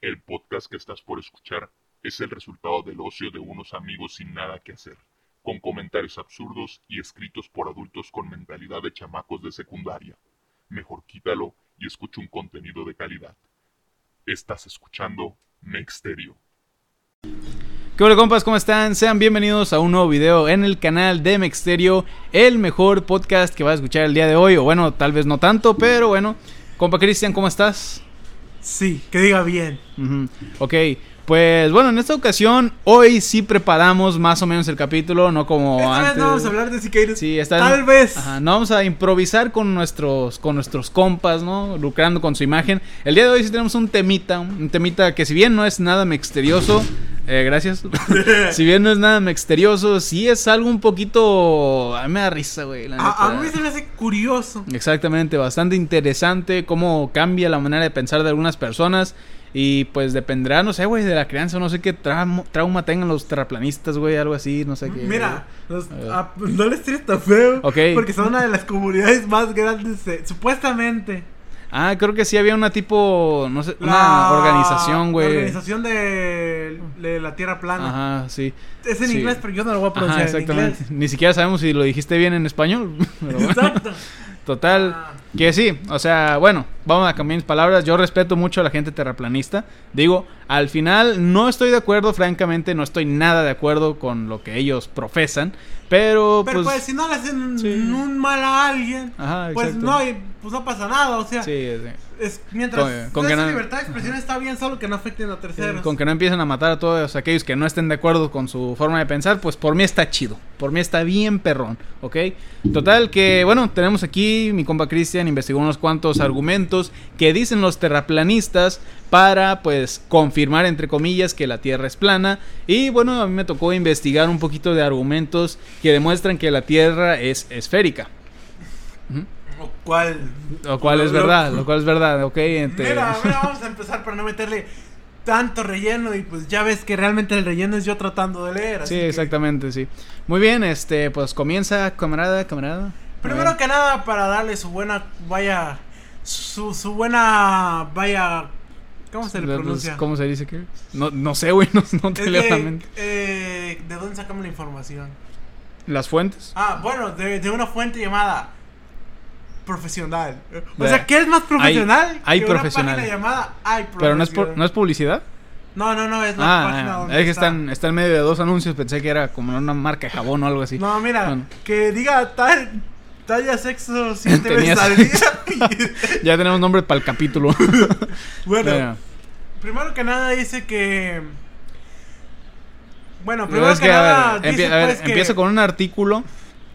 El podcast que estás por escuchar es el resultado del ocio de unos amigos sin nada que hacer, con comentarios absurdos y escritos por adultos con mentalidad de chamacos de secundaria. Mejor quítalo y escucha un contenido de calidad. Estás escuchando Mexterio. ¿Qué hola compas? ¿Cómo están? Sean bienvenidos a un nuevo video en el canal de Mexterio, el mejor podcast que vas a escuchar el día de hoy, o bueno, tal vez no tanto, pero bueno. Compa Cristian, ¿cómo estás? Sí, que diga bien. Ujú. Ok, pues bueno, en esta ocasión, hoy sí preparamos más o menos el capítulo, no como Esta antes. vez no vamos a hablar de Siqueiros. Sí, está- Tal vez. Ajá, no vamos a improvisar con nuestros, con nuestros compas, ¿no? Lucrando con su imagen. El día de hoy sí tenemos un temita, un temita que si bien no es nada misterioso, eh, gracias. si bien no es nada misterioso, sí es algo un poquito... A mí me da risa, güey. la A, a mí se me hace curioso. Exactamente, bastante interesante cómo cambia la manera de pensar de algunas personas. Y pues dependerá, no sé, güey, de la crianza, no sé qué trauma, trauma tengan los terraplanistas, güey, algo así, no sé qué. Mira, los- A ah, no les tires tan feo. Ok. Porque son una de las comunidades más grandes, de- supuestamente. Ah, creo que sí había una tipo, no sé, una La- organización, La güey. organización de, de la Tierra Plana. Ajá, sí. Es en Sí. inglés, pero yo no lo voy a Ajá, pronunciar en exactamente. inglés. Ni siquiera sabemos si lo dijiste bien en español. pero bueno. Exacto. Total, Ah. que sí, o sea, bueno, vamos a cambiar mis palabras. Yo respeto mucho a la gente terraplanista. Digo, al final no estoy de acuerdo, francamente, no estoy nada de acuerdo con lo que ellos profesan. Pero, Pero pues, pues. si no le hacen sí. un mal a alguien, Ajá, pues no, pues no pasa nada. O sea, Sí, sí. Es, mientras Con- con esa no- libertad de expresión está bien, solo que no afecten a terceros. Con que no empiecen a matar a todos aquellos que no estén de acuerdo con su forma de pensar, pues por mí está chido. Por mí está bien perrón, ¿ok? Total que, bueno, tenemos aquí, mi compa Cristian investigó unos cuantos argumentos que dicen los terraplanistas para, pues, confirmar, entre comillas, que la Tierra es plana. Y, bueno, a mí me tocó investigar un poquito de argumentos que demuestran que la Tierra es esférica. Lo cual Lo cual es verdad, lo cual es verdad, ¿ok? Entre- Mira, mira, vamos a empezar para no meterle tanto relleno y pues ya ves que realmente el relleno es yo tratando de leer. así Sí, que- exactamente, sí. Muy bien, este, pues comienza, camarada, camarada. Primero que nada, para darle su buena, vaya, su, su buena, vaya, ¿cómo se le pronuncia? ¿Cómo se dice que? No, no sé, güey, no, no te leo la mente. eh, ¿De dónde sacamos la información? ¿Las fuentes? Ah, bueno, de, de una fuente llamada profesional. O sea, ¿qué es más profesional? hay que profesional. Una página llamada Hay Pero no es, por- no es publicidad. No, no, no, es la página Ah, donde es que está. están, está en medio de dos anuncios. Pensé que era como una marca de jabón o algo así. No, mira, Bueno. que diga tal, talla sexo siete veces al día. Ya tenemos nombre para el capítulo. bueno, Mira, primero que nada dice que. Bueno, primero es que, que, a nada ver, dice empie- a ver, pues que. empiezo con un artículo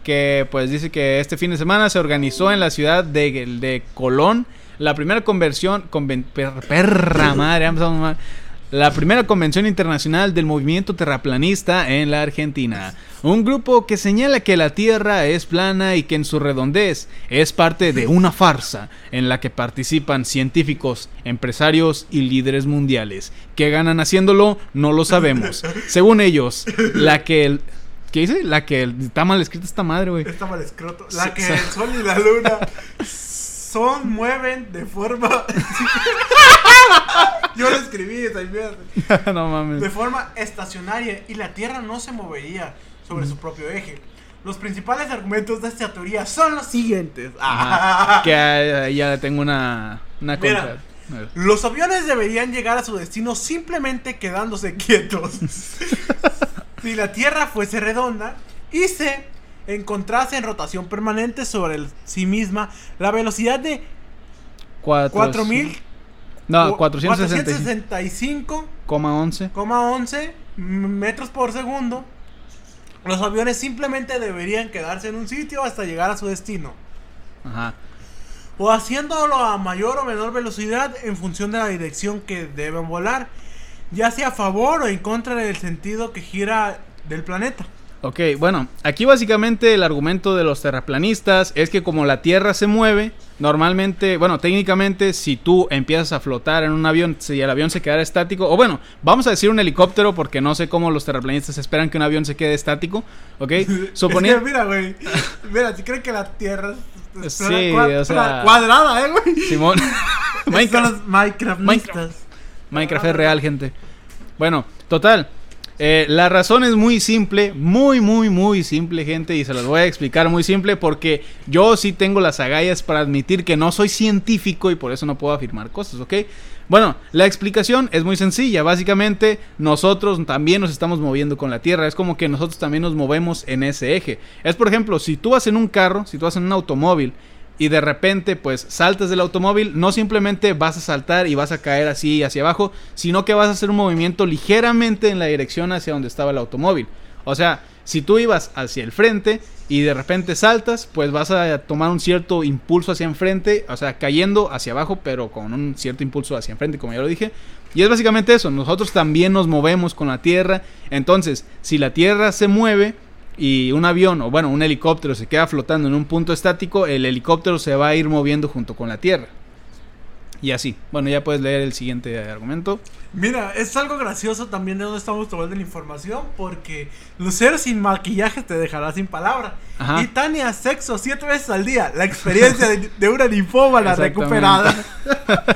que pues dice que este fin de semana se organizó en la ciudad de, de Colón la primera conversión, conven- per- perra madre, empezamos mal. La primera convención internacional del movimiento terraplanista en la Argentina. Un grupo que señala que la Tierra es plana y que en su redondez es parte de una farsa en la que participan científicos, empresarios y líderes mundiales. ¿Qué ganan haciéndolo? No lo sabemos. Según ellos, la que. ¿Qué dice? La que. Está mal escrita esta madre, güey. Está mal escroto. La que el sol y la luna son, mueven de forma. Yo lo escribí esa mierda. no mames. De forma estacionaria y la Tierra no se movería sobre su propio eje. Los principales argumentos de esta teoría son los siguientes. Que ya tengo una... Una Mira. contra. Los aviones deberían llegar a su destino simplemente quedándose quietos. Si la Tierra fuese redonda y se encontrase en rotación permanente sobre el- sí misma, la velocidad de Cuatro- 4000 No, o- 465,11. 465,11 metros por segundo, los aviones simplemente deberían quedarse en un sitio hasta llegar a su destino. Ajá. o haciéndolo a mayor o menor velocidad en función de la dirección que deben volar, ya sea a favor o en contra del sentido que gira del planeta. Ok, bueno, aquí básicamente el argumento de los terraplanistas es que como la Tierra se mueve, normalmente, bueno, técnicamente si tú empiezas a flotar en un avión, si el avión se quedara estático, o bueno, vamos a decir un helicóptero porque no sé cómo los terraplanistas esperan que un avión se quede estático, ¿ok? Suponiendo... Es que mira, güey. Mira, si creen que la Tierra es- Sí, cua- o sea- cuadrada, eh, güey. Simón. Minecraft. los Minecraftistas. Minecraft. Minecraft es real, gente. Bueno, total. Eh, la razón es muy simple, muy, muy, muy simple, gente, y se las voy a explicar muy simple porque yo sí tengo las agallas para admitir que no soy científico y por eso no puedo afirmar cosas, ¿ok? Bueno, la explicación es muy sencilla. Básicamente, nosotros también nos estamos moviendo con la Tierra. Es como que nosotros también nos movemos en ese eje. Es, por ejemplo, si tú vas en un carro, si tú vas en un automóvil y de repente pues saltas del automóvil, no simplemente vas a saltar y vas a caer así hacia abajo, sino que vas a hacer un movimiento ligeramente en la dirección hacia donde estaba el automóvil. O sea, si tú ibas hacia el frente y de repente saltas, pues vas a tomar un cierto impulso hacia enfrente, o sea, cayendo hacia abajo, pero con un cierto impulso hacia enfrente, como ya lo dije. Y es básicamente eso, nosotros también nos movemos con la Tierra. Entonces, si la Tierra se mueve y un avión o bueno, un helicóptero se queda flotando en un punto estático, el helicóptero se va a ir moviendo junto con la Tierra. Y así. Bueno, ya puedes leer el siguiente argumento. Mira, es algo gracioso también de dónde estamos tomando la información, porque Lucero sin maquillaje te dejará sin palabra. Ajá. Y Tania, sexo siete veces al día. La experiencia de, de una Exactamente. recuperada.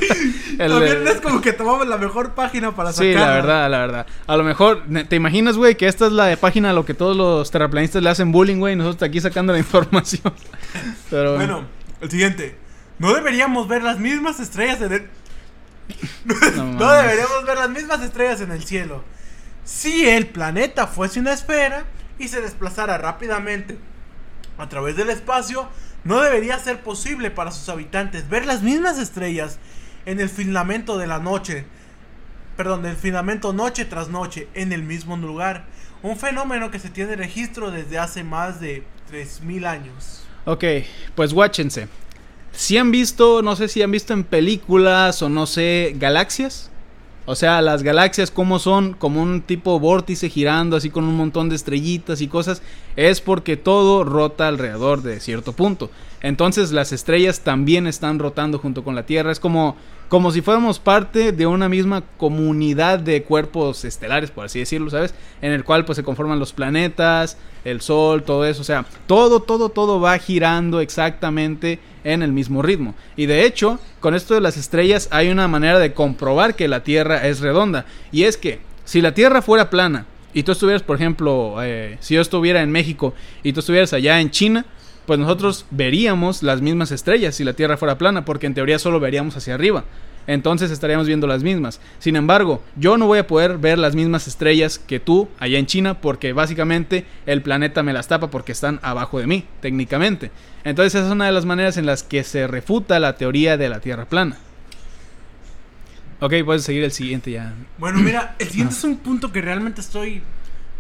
El, también es como que tomamos la mejor página para Sí, sacarla. la verdad, la verdad. A lo mejor, ¿te imaginas, güey, que esta es la página a lo que todos los terraplanistas le hacen bullying, güey? y Nosotros aquí sacando la información. Pero Bueno, el siguiente. No deberíamos ver las mismas estrellas en el... no deberíamos ver las mismas estrellas en el cielo. Si el planeta fuese una esfera y se desplazara rápidamente a través del espacio, no debería ser posible para sus habitantes ver las mismas estrellas en el filamento de la noche. Perdón, del filamento noche tras noche en el mismo lugar. Un fenómeno que se tiene registro desde hace más de 3000 años. Ok, pues guáchense. Si han visto, no sé si han visto en películas o no sé, galaxias. O sea, las galaxias como son, como un tipo vórtice girando así con un montón de estrellitas y cosas, es porque todo rota alrededor de cierto punto. Entonces las estrellas también están rotando junto con la Tierra. Es como, como si fuéramos parte de una misma comunidad de cuerpos estelares, por así decirlo, ¿sabes? En el cual pues se conforman los planetas, el Sol, todo eso. O sea, todo, todo, todo va girando exactamente en el mismo ritmo. Y de hecho, con esto de las estrellas hay una manera de comprobar que la Tierra es redonda. Y es que si la Tierra fuera plana y tú estuvieras, por ejemplo, eh, si yo estuviera en México y tú estuvieras allá en China, pues nosotros veríamos las mismas estrellas si la Tierra fuera plana, porque en teoría solo veríamos hacia arriba. Entonces estaríamos viendo las mismas. Sin embargo, yo no voy a poder ver las mismas estrellas que tú allá en China, porque básicamente el planeta me las tapa porque están abajo de mí, técnicamente. Entonces esa es una de las maneras en las que se refuta la teoría de la Tierra plana. Ok, puedes seguir el siguiente ya. Bueno, mira, el siguiente es un punto que realmente estoy,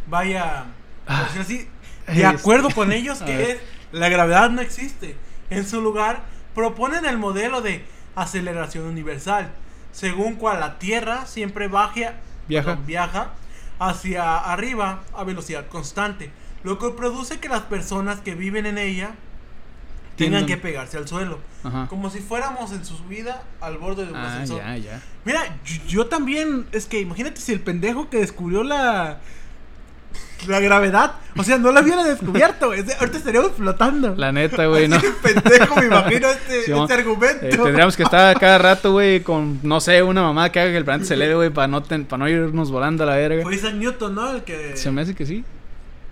vaya, Ah. así, Es- de acuerdo con ellos que es la gravedad no existe. En su lugar, proponen el modelo de aceleración universal, según cual la Tierra siempre baja, Viaja. perdón, viaja hacia arriba a velocidad constante, lo que produce que las personas que viven en ella tengan que pegarse al suelo, Ajá. como si fuéramos en su vida al borde de un Ah, ascensor. ya, ya. Mira, yo, yo también, es que imagínate si el pendejo que descubrió la la gravedad, o sea, no la hubiera descubierto, güey, ahorita estaríamos flotando. La neta, güey, no. Pendejo me imagino este, Sí, este argumento. Eh, tendríamos que estar cada rato, güey, con, no sé, una mamá que haga que el planeta se eleve, güey, para no, ten- para no irnos volando a la verga. Fue Isaac Newton, ¿no? El que Se me hace que sí.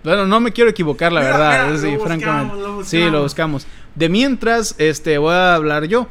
Bueno, no me quiero equivocar, la Mira, verdad. mira, eso sí, lo buscamos, francamente. lo Sí, lo buscamos. De mientras, este, voy a hablar yo.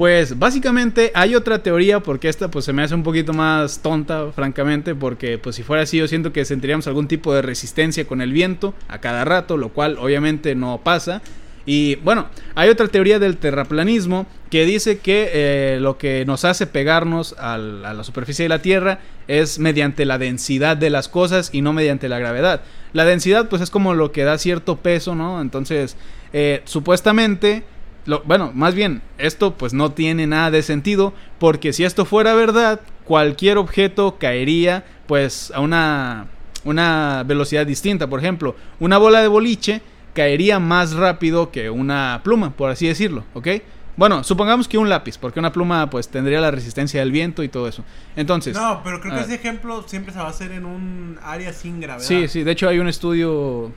Pues básicamente hay otra teoría, porque esta pues se me hace un poquito más tonta, francamente, porque pues si fuera así yo siento que sentiríamos algún tipo de resistencia con el viento a cada rato, lo cual obviamente no pasa. Y bueno, hay otra teoría del terraplanismo que dice que eh, lo que nos hace pegarnos a la superficie de la Tierra es mediante la densidad de las cosas y no mediante la gravedad. La densidad pues es como lo que da cierto peso, ¿no? Entonces, eh, supuestamente, lo- bueno, más bien, esto pues no tiene nada de sentido porque si esto fuera verdad, cualquier objeto caería pues a una, una velocidad distinta. Por ejemplo, una bola de boliche caería más rápido que una pluma, por así decirlo, ¿ok? Bueno, supongamos que un lápiz, porque una pluma pues tendría la resistencia del viento y todo eso. Entonces, No, pero creo que ese ejemplo siempre se va a hacer en un área sin gravedad. sí, sí, de hecho hay un estudio,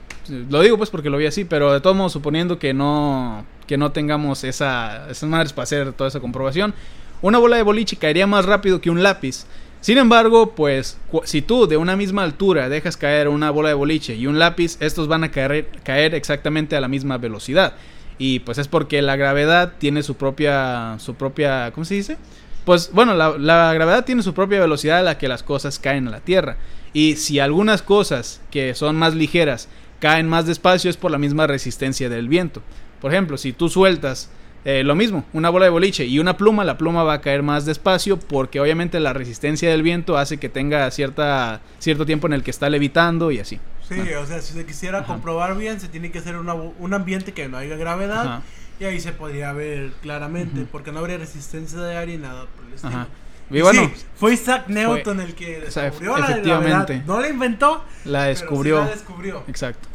lo digo pues porque lo vi así, pero de todos modos suponiendo que no, que no tengamos esa, esas madres para hacer toda esa comprobación, una bola de boliche caería más rápido que un lápiz Sin embargo, pues si tú de una misma altura dejas caer una bola de boliche y un lápiz, estos van a caer, caer exactamente a la misma velocidad. Y pues es porque la gravedad tiene su propia, su propia, ¿cómo se dice? Pues bueno, la, la gravedad tiene su propia velocidad a la que las cosas caen a la Tierra. Y si algunas cosas que son más ligeras caen más despacio es por la misma resistencia del viento. Por ejemplo, si tú sueltas eh, lo mismo, una bola de boliche y una pluma, la pluma va a caer más despacio porque obviamente la resistencia del viento hace que tenga cierta, cierto tiempo en el que está levitando y así. Sí, o sea, si se quisiera Ajá. comprobar bien, se tiene que hacer una un ambiente que no haya gravedad. Ajá. Y ahí se podría ver claramente, porque no habría resistencia de aire y nada por el estilo. Y bueno, sí, fue Isaac Newton el que o sea, descubrió la gravedad. No la inventó, la pero sí descubrió. la descubrió. Exacto.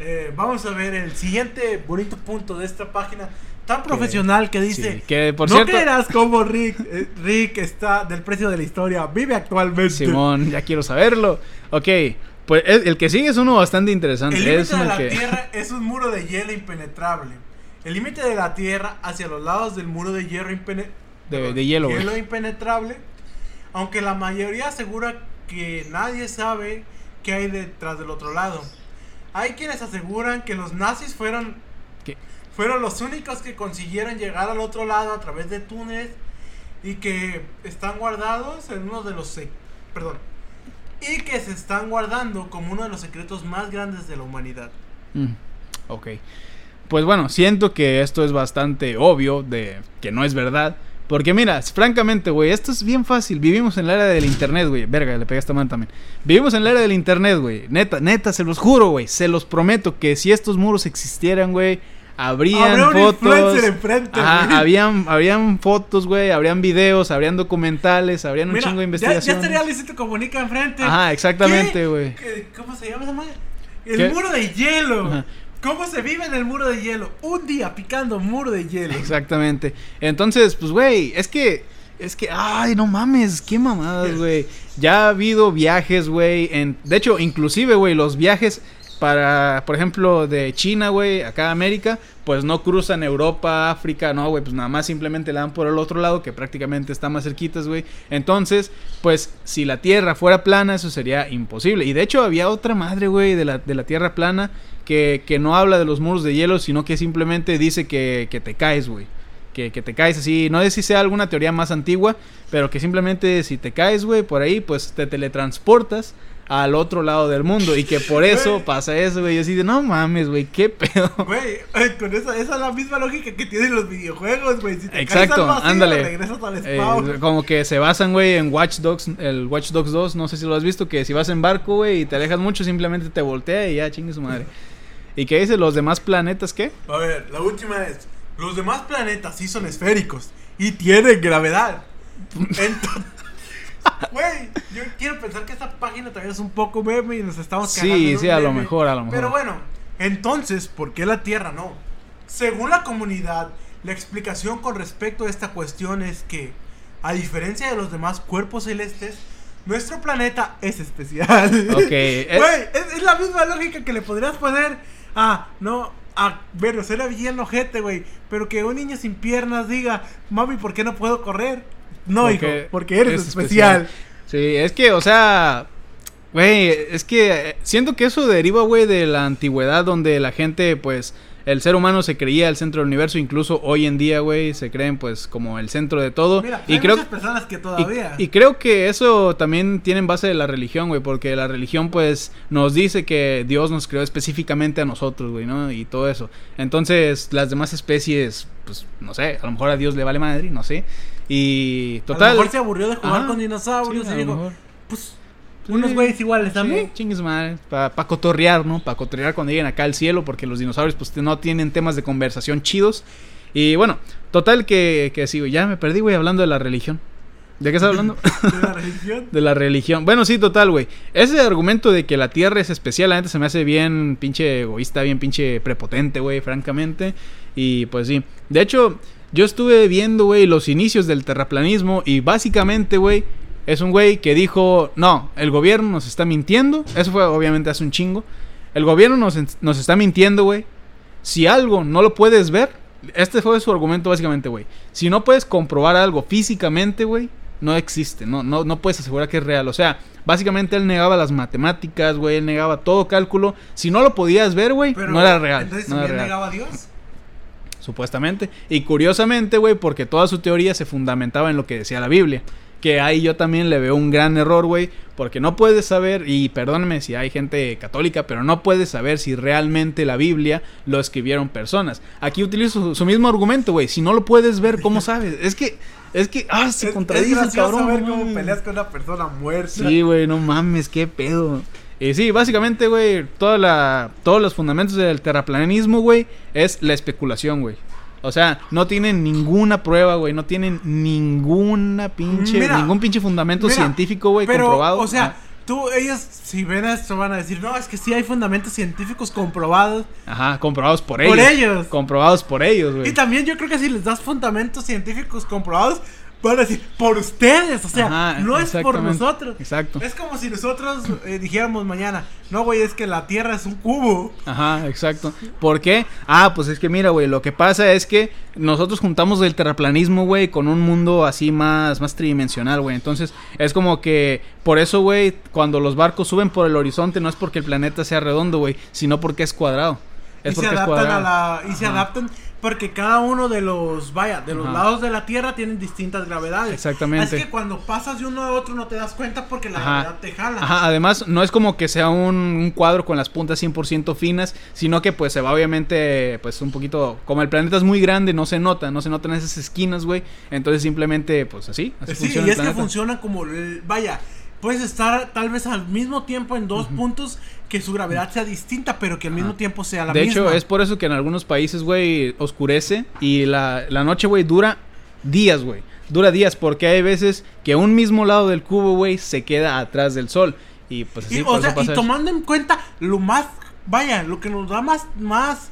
Eh, vamos a ver el siguiente bonito punto de esta página tan profesional que dice... Sí, que por no cierto, creerás cómo Rick, eh, Rick está del precio de la historia, vive actualmente. Simón, ya quiero saberlo. Ok, pues el, que sigue es uno bastante interesante. El límite de la que... Tierra es un muro de hielo impenetrable. El límite de la Tierra hacia los lados del muro de hierro impene- De- perdón, de hielo, impenetrable. Aunque la mayoría asegura que nadie sabe qué hay detrás del otro lado. Hay quienes aseguran que los nazis fueron ¿Qué? fueron los únicos que consiguieron llegar al otro lado a través de túneles y que están guardados en uno de los perdón y que se están guardando como uno de los secretos más grandes de la humanidad. Mm, ok. Pues bueno, siento que esto es bastante obvio de que no es verdad. Porque mira, francamente, güey, esto es bien fácil. Vivimos en la era del internet, güey. Verga, le pegué esta mano también. Vivimos en la era del internet, güey. Neta, neta, se los juro, güey. Se los prometo que si estos muros existieran, güey, habrían Habrá fotos. enfrente, Ajá, güey. habrían, habrían fotos, güey. Habrían videos, habrían documentales, habrían un Mira, chingo de ya, investigación. ya estaría Luisito Comunica enfrente. Ajá, exactamente, güey. ¿Cómo se llama esa madre? El ¿Qué? muro de hielo. Ajá. ¿Cómo se vive en el muro de hielo? Un día picando muro de hielo. Exactamente. Entonces, pues, güey, es que, es que, ay, no mames, qué mamadas, güey. Ya ha habido viajes, güey. De hecho, inclusive, güey, los viajes para, por ejemplo, de China, güey, acá a América, pues no cruzan Europa, África, no, güey, pues nada más simplemente la dan por el otro lado, que prácticamente está más cerquitas, güey. Entonces, pues, si la Tierra fuera plana, eso sería imposible. Y de hecho, había otra madre, güey, de la, de la Tierra plana, que, que no habla de los muros de hielo, sino que simplemente dice que, que te caes, güey. Que, que te caes así, no sé si sea alguna teoría más antigua, pero que simplemente si te caes, güey, por ahí, pues te teletransportas al otro lado del mundo y que por eso pasa eso, güey. Yo así de, no mames, güey, qué pedo. Güey, eh, con esa, esa es la misma lógica que tienen los videojuegos, güey. Si te Exacto, caes al ándale. regresas al Eh, spawn. como que se basan, güey, en Watch Dogs, el Watch Dogs 2, no sé si lo has visto, que si vas en barco, güey, y te alejas mucho, simplemente te voltea y ya chingue su madre. ¿Y qué dice? ¿Los demás planetas qué? A ver, la última es: Los demás planetas sí son esféricos y tienen gravedad. Entonces. Güey, yo quiero pensar que esta página también es un poco meme y nos estamos Sí, cagando sí, un a lo mejor, a lo mejor. Pero bueno, entonces, ¿por qué la Tierra no? Según la comunidad, la explicación con respecto a esta cuestión es que, a diferencia de los demás cuerpos celestes, nuestro planeta es especial. Ok, eh. Güey, es, es la misma lógica que le podrías poner a, no, a, bueno, será bien ojete, güey, pero que un niño sin piernas diga, mami, ¿por qué no puedo correr? No, Porque hijo, porque eres es especial. Sí, es que, o sea, güey, es que eh, siento que eso deriva, güey, de la antigüedad donde la gente, pues, el ser humano se creía el centro del universo, incluso hoy en día, güey, se creen, pues, como el centro de todo. Mira, y hay creo muchas personas que y, todavía. y creo que eso también tiene en base de la religión, güey, porque la religión, pues, nos dice que Dios nos creó específicamente a nosotros, güey, ¿no? Y todo eso. Entonces, las demás especies, pues, no sé, a lo mejor a Dios le vale madre, no sé. Y a total. lo mejor se aburrió de jugar Ajá, con dinosaurios sí, y a dijo, pues, unos güeyes iguales a mí. Sí, chingues madre. Para cotorrear, ¿no? Para cotorrear cuando lleguen acá al cielo, porque los dinosaurios, pues, no tienen temas de conversación chidos. Y bueno, total que, que sí, ya me perdí, güey, hablando de la religión. ¿De qué estás hablando? De la religión. De la religión. Bueno, sí, total, güey. Ese argumento de que la Tierra es especial, la gente se me hace bien pinche egoísta, bien pinche prepotente, güey, francamente. Y pues sí. De hecho, yo estuve viendo, güey, los inicios del terraplanismo y básicamente, güey, es un güey que dijo, no, el gobierno nos está mintiendo. Eso fue obviamente hace un chingo. El gobierno nos, nos está mintiendo, güey. Si algo no lo puedes ver, este fue su argumento básicamente, güey. Si no puedes comprobar algo físicamente, güey, no existe, no, no, no puedes asegurar que es real. O sea, básicamente él negaba las matemáticas, güey, él negaba todo cálculo. Si no lo podías ver, güey, no era real. Entonces no era real, negaba a Dios. Supuestamente. Y curiosamente, güey, porque toda su teoría se fundamentaba en lo que decía la Biblia. Que ahí yo también le veo un gran error, güey. Porque no puedes saber, y perdónenme si hay gente católica, pero no puedes saber si realmente la Biblia lo escribieron personas. Aquí utilizo su, su mismo argumento, güey. Si no lo puedes ver, ¿cómo sabes? Es que, es que, ah, se contradice, es cabrón. ver cómo peleas con una persona muerta. Sí, güey, no mames, qué pedo. Y sí, básicamente, güey, toda la, todos los fundamentos del terraplanismo, güey, es la especulación, güey. O sea, no tienen ninguna prueba, güey, no tienen ninguna pinche, Mira, ningún pinche fundamento Mira, científico, güey, comprobado. O sea, Ajá. tú, ellos, si ven esto, van a decir, no, es que sí hay fundamentos científicos comprobados Ajá, comprobados por ellos. por ellos. Comprobados por ellos, güey. Y también yo creo que si les das fundamentos científicos comprobados, van a decir, por ustedes, o sea, Ajá, no es por nosotros. exacto. Es como si nosotros eh, dijéramos mañana, no, güey, es que la Tierra es un cubo. Ajá, exacto. ¿Por qué? Ah, pues es que mira, güey, lo que pasa es que nosotros juntamos el terraplanismo, güey, con un mundo así más, más tridimensional, güey. Entonces, es como que por eso, güey, cuando los barcos suben por el horizonte, no es porque el planeta sea redondo, güey, sino porque es cuadrado. Es y se es adaptan a la y se adaptan porque cada uno de los vaya de los Ajá. lados de la tierra tienen distintas gravedades Exactamente. así que cuando pasas de uno a otro no te das cuenta porque la Ajá. gravedad te jala Ajá, además no es como que sea un, un cuadro con las puntas 100% finas, sino que pues se va obviamente pues un poquito, como el planeta es muy grande, no se nota, no se notan esas esquinas, güey, entonces simplemente pues así, así sí funciona y el es que funciona como el- vaya puedes estar tal vez al mismo tiempo en dos puntos que su gravedad sea distinta pero que al mismo Ajá. tiempo sea la De misma hecho, es por eso que en algunos países, güey, oscurece y la, la noche, güey, dura días, güey. Dura días porque hay veces que un mismo lado del cubo, güey, se queda atrás del sol. Y pues así, y, o sea, y tomando en cuenta lo más vaya lo que nos da más más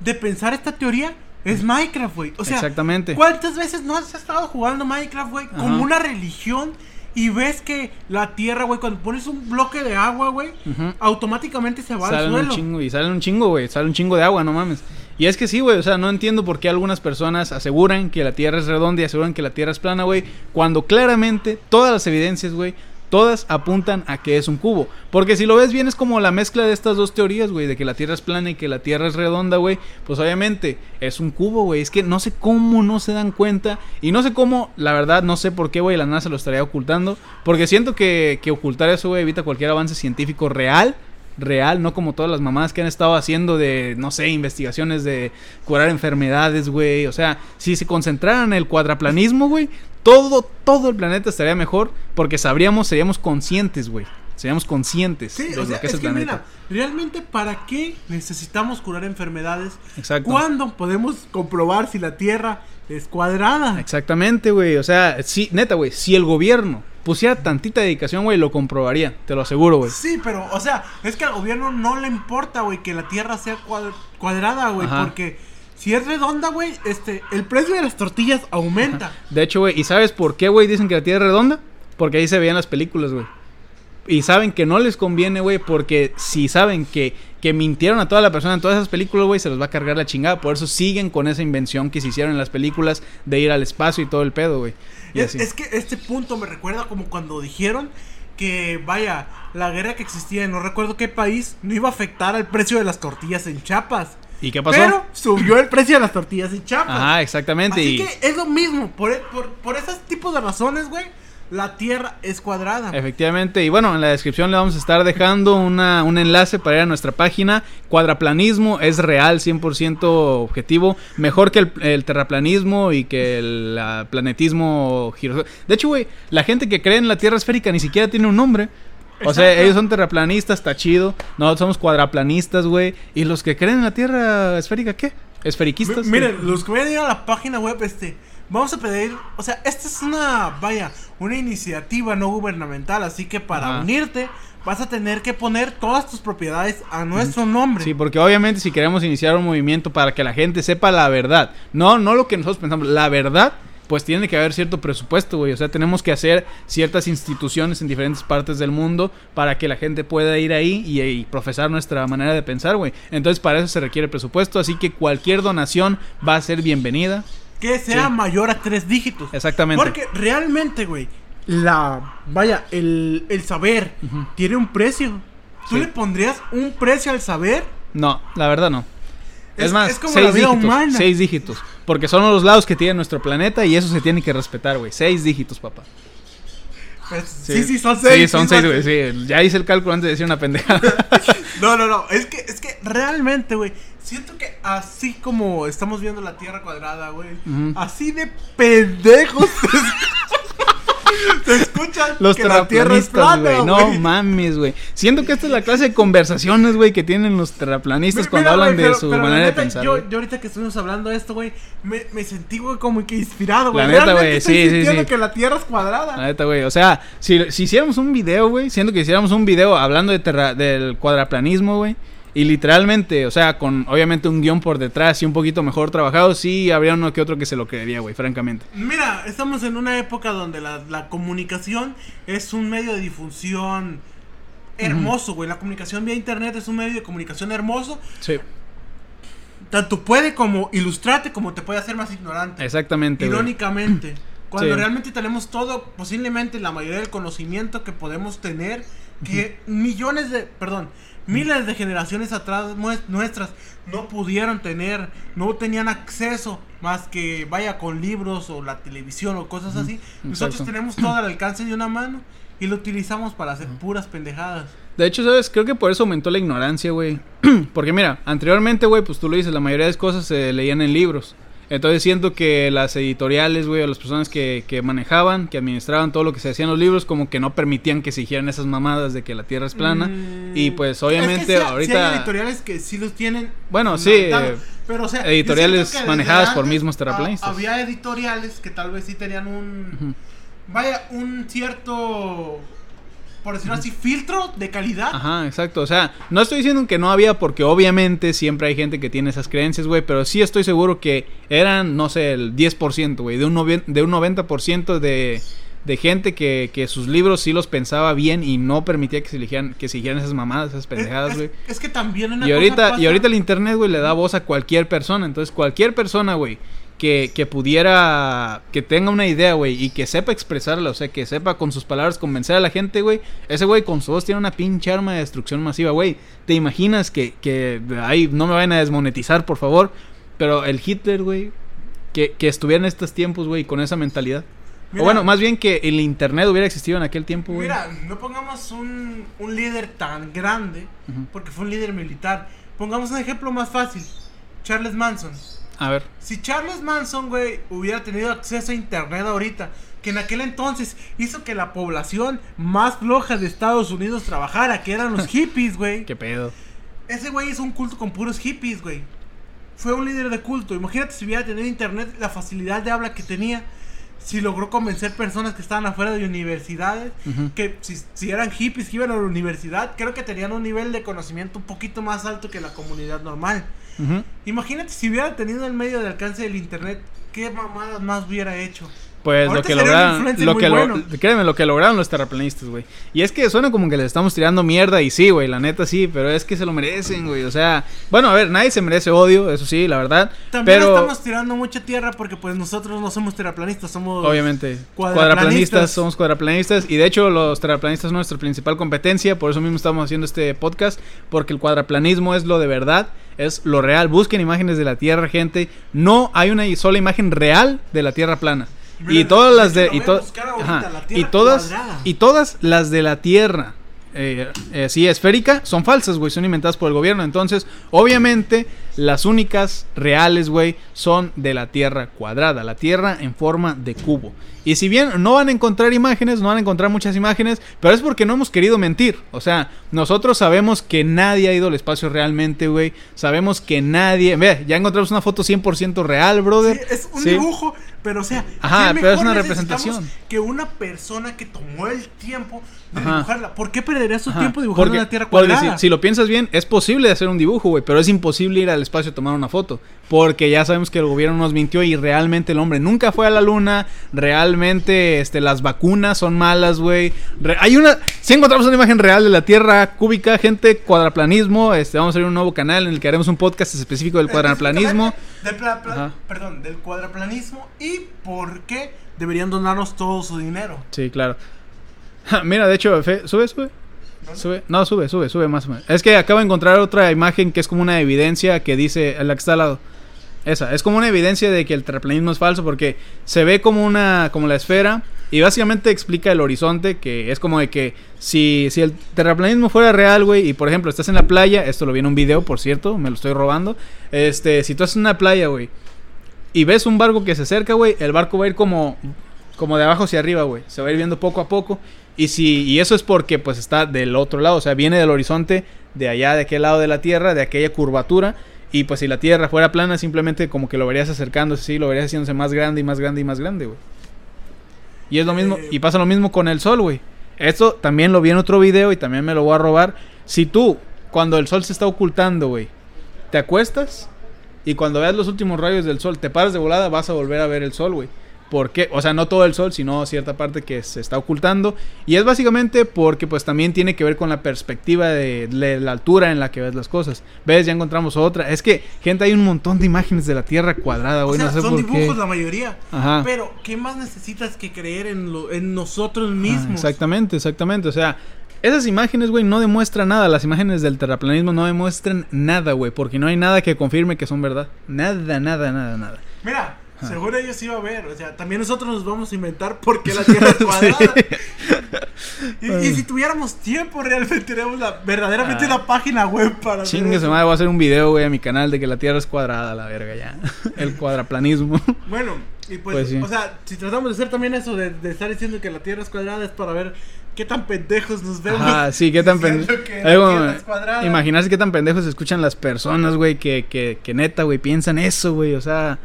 de pensar esta teoría es Minecraft güey o sea Exactamente. ¿Cuántas veces no has estado jugando Minecraft, güey? Ajá. Como una religión y ves que la tierra, güey, cuando pones un bloque de agua, güey, Ujú. automáticamente se va al Salen un suelo. chingo y salen un chingo, güey. Sale un chingo de agua, no mames. Y es que sí, güey. O sea, no entiendo por qué algunas personas aseguran que la Tierra es redonda y aseguran que la Tierra es plana, güey. Cuando claramente todas las evidencias, güey, todas apuntan a que es un cubo. Porque si lo ves bien es como la mezcla de estas dos teorías, güey. De que la Tierra es plana y que la Tierra es redonda, güey. Pues obviamente es un cubo, güey. Es que no sé cómo no se dan cuenta. Y no sé cómo, la verdad, no sé por qué, güey, la NASA lo estaría ocultando. Porque siento que, que ocultar eso, güey, evita cualquier avance científico real real, no como todas las mamás que han estado haciendo de, no sé, investigaciones de curar enfermedades, güey. O sea, si se concentraran en el cuadraplanismo, güey, todo, todo el planeta estaría mejor porque sabríamos, seríamos conscientes, güey. Seríamos conscientes Sí, de o lo sea, que es es el que planeta. mira, realmente para qué necesitamos curar enfermedades Exacto. cuando podemos comprobar si la tierra es cuadrada. Exactamente, güey. O sea, sí, neta, güey, si el gobierno pusiera tantita dedicación, güey, lo comprobaría. Te lo aseguro, güey. Sí, pero, o sea, es que al gobierno no le importa, güey, que la tierra sea cuad- cuadrada, güey, porque si es redonda, güey, este, el precio de las tortillas aumenta. De hecho, güey, ¿y sabes por qué, güey, dicen que la Tierra es redonda? Porque ahí se veían las películas, güey. Y saben que no les conviene, güey, porque si saben que, que mintieron a toda la persona en todas esas películas, güey, se los va a cargar la chingada. Por eso siguen con esa invención que se hicieron en las películas de ir al espacio y todo el pedo, güey. Y Es, es que este punto me recuerda como cuando dijeron que, vaya, la guerra que existía en no recuerdo qué país no iba a afectar al precio de las tortillas en Chiapas. ¿Y qué pasó? Pero subió el precio de las tortillas en Chiapas. Ajá, exactamente. Así y... que es lo mismo. Por, por, por esos tipos de razones, güey, la tierra es cuadrada. Efectivamente, y bueno, en la descripción le vamos a estar dejando una, un enlace para ir a nuestra página. Cuadraplanismo es real, 100% objetivo, mejor que el, el terraplanismo y que el planetismo giro. De hecho, güey, la gente que cree en la Tierra esférica ni siquiera tiene un nombre. O sea, ellos son terraplanistas, está chido. Nosotros somos cuadraplanistas, güey. ¿Y los que creen en la Tierra esférica qué? ¿Esferiquistas? M- Miren, los que vayan a ir a la página web, este, vamos a pedir, o sea, esta es una, vaya, una iniciativa no gubernamental, así que para Ajá. unirte vas a tener que poner todas tus propiedades a nuestro nombre. Sí, porque obviamente si queremos iniciar un movimiento para que la gente sepa la verdad, no, no lo que nosotros pensamos, la verdad, pues tiene que haber cierto presupuesto, güey. O sea, tenemos que hacer ciertas instituciones en diferentes partes del mundo para que la gente pueda ir ahí y, y profesar nuestra manera de pensar, güey. Entonces, para eso se requiere presupuesto, así que cualquier donación va a ser bienvenida. Que sea Sí. mayor a tres dígitos. Exactamente. Porque realmente, güey, la. Vaya, el, el saber tiene un precio. ¿Tú Sí. le pondrías un precio al saber? No, la verdad no. Es, Es- más, es como seis la vida dígitos. humana. Seis dígitos. Porque son los lados que tiene nuestro planeta y eso se tiene que respetar, güey. Seis dígitos, papá. Pues, sí. sí, son seis. Sí, son seis, güey. Sí. Ya hice el cálculo antes de decir una pendejada. No, no, no. Es que, es que realmente, güey. Siento que así como estamos viendo la Tierra cuadrada, güey. Así de pendejos se escuchan Los que la Tierra es plana. No mames, güey. Siento que esta es la clase de conversaciones, güey, que tienen los terraplanistas cuando mira, hablan de su pero manera de pensar. Yo, yo ahorita que estuvimos hablando de esto, güey, me, me sentí, güey, como que inspirado, güey. La neta, Realmente güey, sí, sí, sí. que la Tierra es cuadrada. La neta, güey. O sea, si, si hiciéramos un video, güey, siento que hiciéramos un video hablando de terra- del cuadraplanismo, güey. Y literalmente, o sea, con obviamente un guion por detrás y un poquito mejor trabajado, sí habría uno que otro que se lo creería, güey, francamente. Mira, estamos en una época donde la, la comunicación es un medio de difusión hermoso, güey. La comunicación vía internet es un medio de comunicación hermoso. Sí, Tanto puede como ilustrarte como te puede hacer más ignorante. exactamente. Irónicamente. Cuando Sí. realmente tenemos todo, posiblemente la mayoría del conocimiento que podemos tener, que millones de, perdón, miles de generaciones atrás nuestras no pudieron tener, no tenían acceso más que vaya con libros o la televisión o cosas así. Nosotros tenemos todo al alcance de una mano y lo utilizamos para hacer puras pendejadas. De hecho, ¿sabes? Creo que por eso aumentó la ignorancia, güey. Porque mira, anteriormente, güey, pues tú lo dices, la mayoría de cosas se leían en libros. Entonces siento que las editoriales, güey, o las personas que, que manejaban, que administraban todo lo que se hacía en los libros, como que no permitían que se hicieran esas mamadas de que la Tierra es plana. Mm, Y pues es que obviamente sí hay- sí ahorita... hay editoriales que sí los tienen. Bueno, sí, pero, o sea, editoriales que manejadas por mismos terraplanistas. Había editoriales que tal vez sí tenían un. Vaya, un cierto. Por decirlo así, filtro de calidad. Ajá, exacto. O sea, no estoy diciendo que no había porque obviamente siempre hay gente que tiene esas creencias, güey, pero sí estoy seguro que eran, no sé, el 10%, güey, de un, de un 90% de, de gente que, que sus libros sí los pensaba bien y no permitía que se eligieran, que siguieran esas mamadas, esas Es- pendejadas, es, güey. es que también una Y cosa ahorita, y ahorita el internet, güey, le da voz a cualquier persona. Entonces, cualquier persona, güey, que, que pudiera, que tenga una idea, güey, y que sepa expresarla, o sea, que sepa con sus palabras convencer a la gente, güey, ese güey con su voz tiene una pinche arma de destrucción masiva, güey. ¿Te imaginas que, que ahí no me vayan a desmonetizar, por favor? Pero el Hitler, güey, que, que estuviera en estos tiempos, güey, con esa mentalidad. Mira, o bueno, más bien que el internet hubiera existido en aquel tiempo, güey. Mira, no pongamos un, un líder tan grande, porque fue un líder militar. Pongamos un ejemplo más fácil: Charles Manson. A ver. Si Charles Manson, güey, hubiera tenido acceso a internet ahorita, que en aquel entonces hizo que la población más floja de Estados Unidos trabajara, que eran los hippies, güey. ¿Qué pedo? Ese güey hizo un culto con puros hippies, güey. Fue un líder de culto. Imagínate si hubiera tenido internet, la facilidad de habla que tenía. Si logró convencer personas que estaban afuera de universidades, que si, si eran hippies que iban a la universidad, creo que tenían un nivel de conocimiento un poquito más alto que la comunidad normal. Ujú. Imagínate si hubiera tenido el medio de alcance del internet, qué mamadas más hubiera hecho. Pues lo que lograron, lo que lo- créeme, lo que lograron los terraplanistas, güey. Y es que suena como que les estamos tirando mierda y sí, güey, la neta sí, pero es que se lo merecen, güey. O sea, bueno, a ver, nadie se merece odio, eso sí, la verdad. También pero estamos tirando mucha tierra porque pues nosotros no somos terraplanistas, somos... obviamente Cuadraplanistas. cuadraplanistas, somos cuadraplanistas y de hecho los terraplanistas son nuestra principal competencia, por eso mismo estamos haciendo este podcast, porque el cuadraplanismo es lo de verdad, es lo real. Busquen imágenes de la Tierra, gente. No hay una sola imagen real de la Tierra plana. Mira, y todas las de y, to- ahorita, la y todas cuadrada. y todas las de la Tierra eh, eh, sí, esférica, son falsas, güey, son inventadas por el gobierno. Entonces, obviamente, las únicas reales, güey, son de la Tierra cuadrada, la Tierra en forma de cubo. Y si bien no van a encontrar imágenes, no van a encontrar muchas imágenes, pero es porque no hemos querido mentir. O sea, nosotros sabemos que nadie ha ido al espacio realmente, güey. Sabemos que nadie... Ve, ya encontramos una foto 100% real, brother. Sí, es un Sí. dibujo, pero o sea, Ajá, ¿qué pero es una representación. Que una persona que tomó el tiempo de Ajá. dibujarla. ¿Por qué perdería su Ajá, tiempo dibujando porque- una tierra porque cuadrada? si, si lo piensas bien, es posible hacer un dibujo, güey, pero es imposible ir al espacio a tomar una foto. Porque ya sabemos que el gobierno nos mintió y realmente el hombre nunca fue a la luna. Realmente este, las vacunas son malas, güey. Hay una. Si encontramos una imagen real de la Tierra cúbica, gente, cuadraplanismo. Este, vamos a abrir un nuevo canal en el que haremos un podcast específico del cuadraplanismo. Del pla- pla- Ajá. perdón, del cuadraplanismo y por qué deberían donarnos todo su dinero. Sí, claro. Mira, de hecho, Fe- sube, sube. ¿Dónde? Sube, no, sube, sube, sube más o menos. Es que acabo de encontrar otra imagen que es como una evidencia que dice, la que está al lado. Esa, es como una evidencia de que el terraplanismo es falso porque se ve como una, como la esfera y básicamente explica el horizonte que es como de que si, si el terraplanismo fuera real, güey, y por ejemplo estás en la playa, esto lo vi en un video, por cierto, me lo estoy robando, este, si tú estás en una playa, güey, y ves un barco que se acerca, güey, el barco va a ir como, como de abajo hacia arriba, güey, se va a ir viendo poco a poco y si y eso es porque pues está del otro lado, o sea, viene del horizonte de allá, de aquel lado de la Tierra, de aquella curvatura. Y pues si la Tierra fuera plana, simplemente como que lo verías acercándose, así, lo verías haciéndose más grande y más grande y más grande, güey. Y es lo mismo, Eh, y pasa lo mismo con el sol, güey. Esto también lo vi en otro video y también me lo voy a robar. Si tú, cuando el sol se está ocultando, güey, te acuestas y cuando veas los últimos rayos del sol, te paras de volada, vas a volver a ver el sol, güey. ¿Por qué? O sea, no todo el sol, sino cierta parte que se está ocultando. Y es básicamente porque pues también tiene que ver con la perspectiva de, de la altura en la que ves las cosas. ¿Ves? Ya encontramos otra. Es que, gente, hay un montón de imágenes de la Tierra cuadrada, O güey. sea, no sé son por qué. dibujos la mayoría. Ajá. Pero, ¿qué más necesitas que creer en, lo, en nosotros Ah, mismos? exactamente, exactamente. O sea, esas imágenes, güey, no demuestran nada. Las imágenes del terraplanismo no demuestran nada, güey. Porque no hay nada que confirme que son verdad. Nada, nada, nada, nada. Mira, Seguro ellos iba a ver. O sea, también nosotros nos vamos a inventar por qué la Tierra es cuadrada. y, y si tuviéramos tiempo, realmente tenemos la, verdaderamente Ah. una página web para Chingue su madre, voy a hacer un video, güey, a mi canal de que la Tierra es cuadrada, la verga, ya. El cuadraplanismo. Bueno, y pues, Pues sí. o sea, si tratamos de hacer también eso, de, de estar diciendo que la Tierra es cuadrada, es para ver qué tan pendejos nos vemos. Ajá, sí, qué tan diciendo pendejo. que la Tierra es cuadrada. Imaginarse qué tan pendejos escuchan las personas, güey, que, que, que neta, güey, piensan eso, güey, o sea.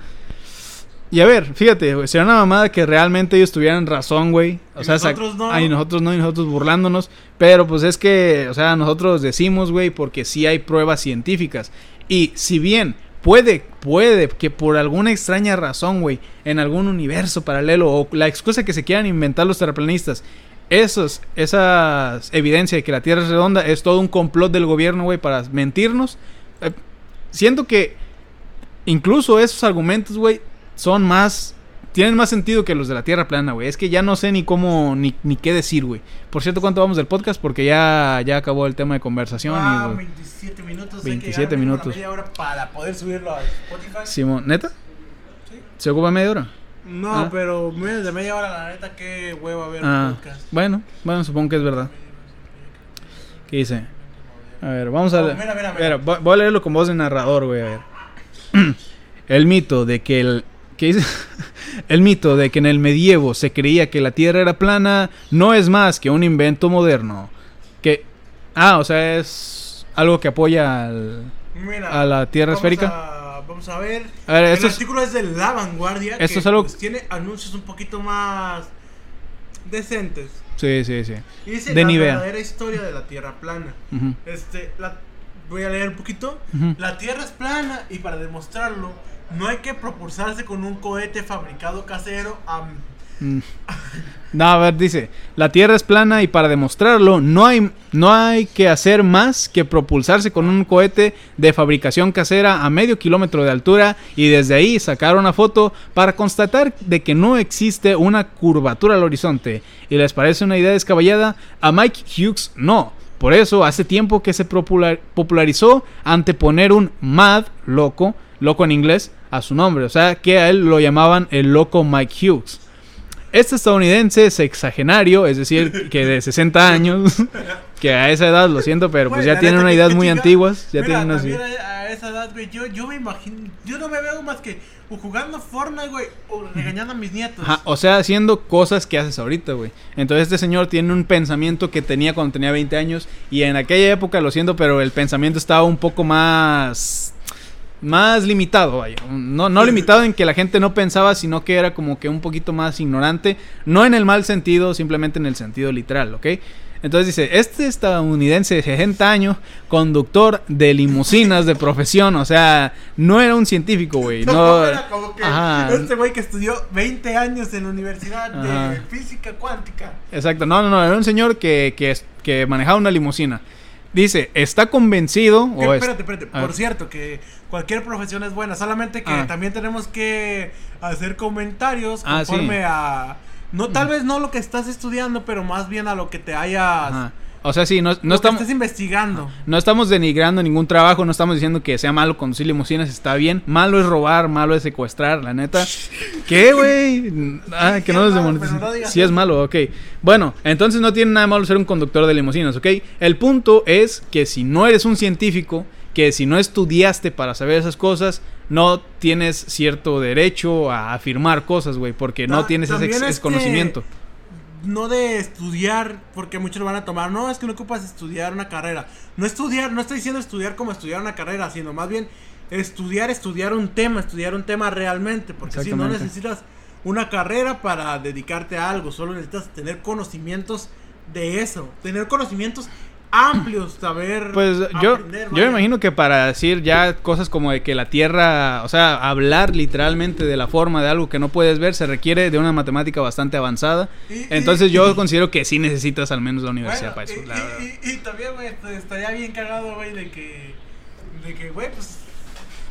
Y a ver, fíjate, güey, sería una mamada que realmente ellos tuvieran razón, güey. O Y sea, nosotros no. Ah, y nosotros no, y nosotros burlándonos. Pero pues es que, o sea, nosotros decimos, güey, porque sí hay pruebas científicas. Y si bien puede, puede que por alguna extraña razón, güey, en algún universo paralelo o la excusa que se quieran inventar los terraplanistas, esos, esas evidencia de que la Tierra es redonda es todo un complot del gobierno, güey, para mentirnos. eh, siento que incluso esos argumentos, güey, son más. Tienen más sentido que los de la Tierra plana, güey. Es que ya no sé ni cómo, ni, ni qué decir, güey. Por cierto, ¿cuánto vamos del podcast? Porque ya, ya acabó el tema de conversación. y, Ah, güey, 27 minutos. 27 minutos. media hora para poder subirlo a Spotify. Simón, ¿neta? Sí. ¿Se ocupa media hora? No, Ah. pero menos de media hora, la neta, qué hueva ver Ah, podcast. bueno, bueno, supongo que es verdad. ¿Qué dice? A ver, vamos a No, leer. mira, mira, voy a leerlo con voz de narrador, güey, a ver. el mito de que el. ¿Qué dice? el mito de que en el medievo se creía que la Tierra era plana no es más que un invento moderno. Que. Ah, o sea, es algo que apoya al- Mira, a la Tierra vamos esférica. A, vamos a ver. A ver, esto el es- artículo es de La Vanguardia. Esto que, es algo- pues, tiene anuncios un poquito más decentes. Sí, sí, sí. Y dice De la Nivea. verdadera historia de la Tierra plana. Este, la, voy a leer un poquito. La Tierra es plana y para demostrarlo no hay que propulsarse con un cohete fabricado casero a... Mm. No, a ver, dice, la Tierra es plana y para demostrarlo no hay, no hay que hacer más que propulsarse con un cohete de fabricación casera a medio kilómetro de altura y desde ahí sacar una foto para constatar de que no existe una curvatura al horizonte. ¿Y les parece una idea descabellada? A Mike Hughes no. Por eso hace tiempo que se popular- popularizó anteponer un mad, loco, loco en inglés, a su nombre. O sea, que a él lo llamaban el loco Mike Hughes. Este estadounidense sexagenario, es decir, que de 60 años, que a esa edad, lo siento, pero pues ya neta una que muy chinga- antiguas, ya Mira, también a, a esa edad, güey, yo, yo me imagino, yo no me veo más que o jugando Fortnite, güey, o regañando a mis nietos. Ajá, o sea, haciendo cosas que haces ahorita, güey. Entonces este señor tiene un pensamiento que tenía cuando tenía 20 años y en aquella época, lo siento, pero el pensamiento estaba un poco más más limitado, vaya. No, no limitado en que la gente no pensaba, sino que era como que un poquito más ignorante. No en el mal sentido, simplemente en el sentido literal, ¿ok? Entonces dice, este estadounidense de 60 años, conductor de limusinas de profesión, o sea, no era un científico, güey. No, No, era como que Ajá. este güey que estudió 20 años en la universidad de física cuántica. Exacto, no, no, no, era un señor que, que, que manejaba una limusina. Dice, está convencido. Que, o es- espérate, espérate. a Por cierto, que cualquier profesión es buena. Solamente que Ah. también tenemos que hacer comentarios Ah, sí. conforme a. No, tal vez no lo que estás estudiando, pero más bien a lo que te hayas. Ajá. O sea, sí, no, no estamos. estés investigando. No estamos denigrando ningún trabajo, no estamos diciendo que sea malo conducir limusinas, está bien. Malo es robar, malo es secuestrar, la neta. ¿Qué, güey? Ah, que no es nos demoneticen. no Sí es malo, ok. Bueno, entonces no tiene nada malo ser un conductor de limusinas, ¿ok? El punto es que si no eres un científico, que si no estudiaste para saber esas cosas, no tienes cierto derecho a afirmar cosas, güey, porque no tienes ese, ese conocimiento. No de estudiar, porque muchos lo van a tomar. No, es que no ocupas estudiar una carrera. No estudiar, no estoy diciendo estudiar como estudiar una carrera, sino más bien estudiar, estudiar un tema, estudiar un tema realmente. Porque si no necesitas una carrera para dedicarte a algo, solo necesitas tener conocimientos de eso. Tener conocimientos amplios, saber. Pues yo, aprender, yo me imagino que para decir ya cosas como de que la Tierra, o sea, hablar literalmente de la forma de algo que no puedes ver, se requiere de una matemática bastante avanzada. Y- y- Entonces yo y- considero que sí necesitas al menos la universidad Bueno, para eso. y, también, güey, este, estaría bien cagado, güey, de que. De que, güey, pues.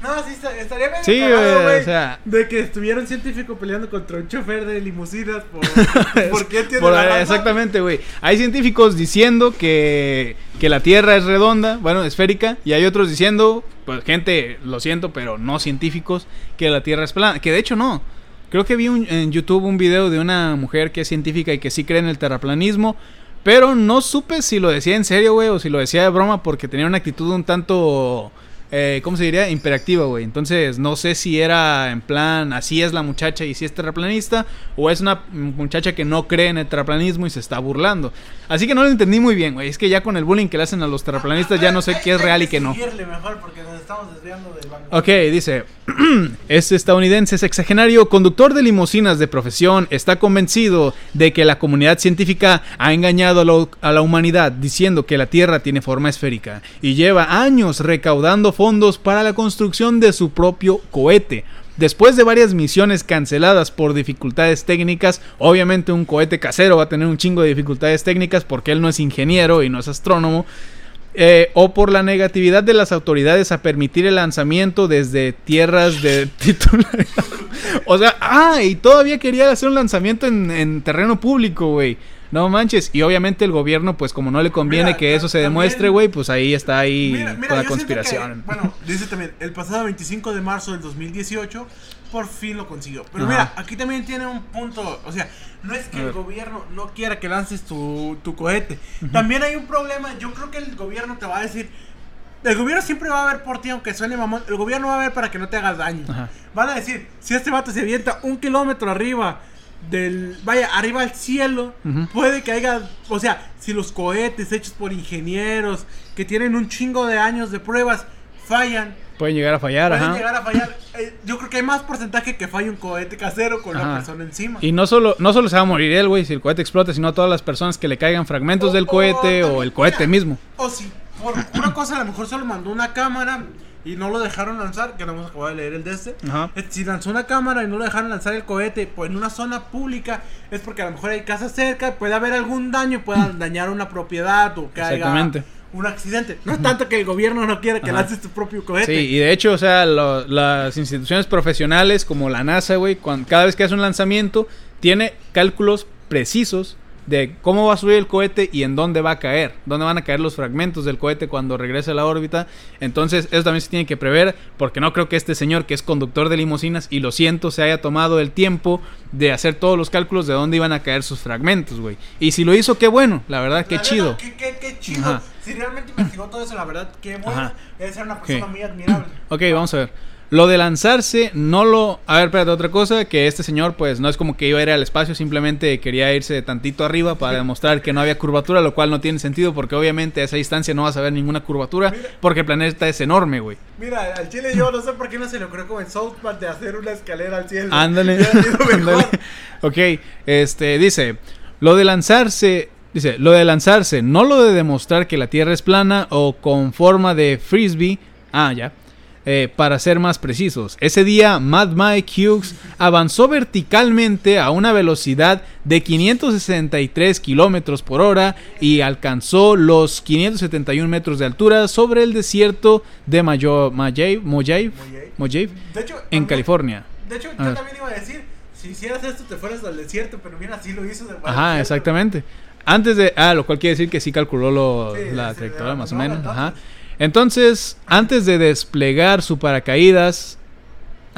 No, sí, esta- estaría bien Sí, cagado, güey, güey. o sea- De que estuviera un científico peleando contra un chofer de limusinas por. porque él tiene Por- la exactamente, güey. Hay científicos diciendo que, que la Tierra es redonda, bueno, esférica, y hay otros diciendo, pues gente, lo siento, pero no científicos, que la Tierra es plana. Que de hecho no. Creo que vi un- en YouTube un video de una mujer que es científica y que sí cree en el terraplanismo, pero no supe si lo decía en serio, güey, o si lo decía de broma porque tenía una actitud un tanto... eh, ¿Cómo se diría? Imperactiva, güey. Entonces, no sé si era en plan, así es la muchacha y si es terraplanista, o es una muchacha que no cree en el terraplanismo y se está burlando. Así que no lo entendí muy bien, güey. Es que ya con el bullying que le hacen a los terraplanistas, ya no sé qué es real y qué no. seguirle mejor porque nos estamos desviando del banco. Ok, dice, este estadounidense sexagenario, conductor de limusinas de profesión, está convencido de que la comunidad científica ha engañado a a la humanidad diciendo que la Tierra tiene forma esférica y lleva años recaudando fondos para la construcción de su propio cohete. Después de varias misiones canceladas por dificultades técnicas, obviamente un cohete casero va a tener un chingo de dificultades técnicas porque él no es ingeniero y no es astrónomo, eh, o por la negatividad de las autoridades a permitir el lanzamiento desde tierras de titularidad. o sea, ah, y todavía quería hacer un lanzamiento en, en terreno público, güey. No manches. Y obviamente el gobierno, pues como no le conviene Mira, que eso se demuestre, güey, pues ahí está ahí Mira, mira, con la que, conspiración. bueno, dice también, el pasado 25 de marzo del 2018, por fin lo consiguió. Pero Ajá. mira, aquí también tiene un punto, o sea, no es que el gobierno no quiera que lances tu, tu cohete. También hay un problema, yo creo que el gobierno te va a decir, el gobierno siempre va a ver por ti, aunque suene mamón, el gobierno va a ver para que no te hagas daño. Ajá. Van a decir, si este vato se avienta un kilómetro arriba del, vaya, arriba al cielo, puede que haya, o sea, si los cohetes hechos por ingenieros que tienen un chingo de años de pruebas fallan, Pueden llegar a fallar, pueden ajá. llegar a fallar. Eh, yo creo que hay más porcentaje que falle un cohete casero con Ajá. la persona encima. Y no solo, no solo se va a morir él, güey, si el cohete explota, sino todas las personas que le caigan fragmentos O- del cohete o o el cohete mira, mismo. O si por una cosa a lo mejor solo mandó una cámara y no lo dejaron lanzar, que no hemos acabado de leer el de este. Ajá. Eh, Si lanzó una cámara y no lo dejaron lanzar el cohete pues, en una zona pública, es porque a lo mejor hay casas cerca, puede haber algún daño, pueda dañar una propiedad o que haya Exactamente. un accidente. No es tanto que el gobierno no quiera que Ajá. lances tu propio cohete. Sí, y de hecho, o sea, lo- las instituciones profesionales como la NASA, güey, cuan- cada vez que hace un lanzamiento, tiene cálculos precisos de cómo va a subir el cohete y en dónde va a caer, dónde van a caer los fragmentos del cohete cuando regrese a la órbita. Entonces, eso también se tiene que prever, porque no creo que este señor que es conductor de limusinas, y lo siento, se haya tomado el tiempo de hacer todos los cálculos de dónde iban a caer sus fragmentos, güey. Y si lo hizo, qué bueno, la verdad, qué La chido. Qué, qué- qué chido. Ajá. Si realmente investigó todo eso, la verdad, qué bueno. Debe ser una persona muy admirable. Ok, vamos a ver. Lo de lanzarse, no lo... A ver, espérate, otra cosa, que este señor pues no es como que iba a ir al espacio, simplemente quería irse tantito arriba para demostrar que no había curvatura, lo cual no tiene sentido porque obviamente a esa distancia no vas a ver ninguna curvatura Mira. porque el planeta es enorme, güey. Mira, al chile yo no sé por qué no se le ocurrió como en South Park de hacer una escalera al cielo. Ándale. Ándale. Ok, este, dice, lo de lanzarse, dice, lo de lanzarse, no lo de demostrar que la Tierra es plana o con forma de frisbee, ah, ya, eh, para ser más precisos. Ese día, Mad Mike Hughes avanzó verticalmente a una velocidad de 563 kilómetros por hora y alcanzó los 571 metros de altura sobre el desierto de Mayo, Mojave, Mojave, Mojave, De hecho, en California. De hecho, yo también iba a decir, si hicieras esto te fueras al desierto, pero mira, así lo hizo de Ajá, exactamente. Antes de. Ah, lo cual quiere decir que sí calculó lo- Sí, la sí, trayectoria, más o no, menos. Ajá. Entonces, antes de desplegar su paracaídas.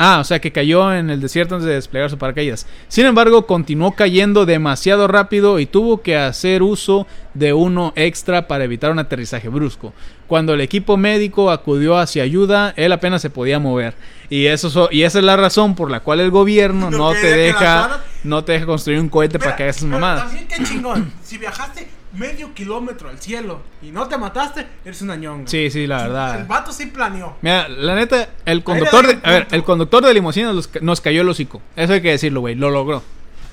Ah, o sea que cayó en el desierto antes de desplegar su paracaídas. Sin embargo, continuó cayendo demasiado rápido y tuvo que hacer uso de uno extra para evitar un aterrizaje brusco. Cuando el equipo médico acudió hacia ayuda, él apenas se podía mover. Y, eso so- y esa es la razón por la cual el gobierno No no te deja, no te deja construir un cohete para que hagas esas mamadas. También qué chingón. si viajaste medio kilómetro al cielo y no te mataste, eres una ñonga. Sí, sí, la El verdad. vato sí planeó. Mira, la neta, el conductor de, a ver, el conductor de limusina nos, nos cayó el hocico. Eso hay que decirlo, güey. Lo logró.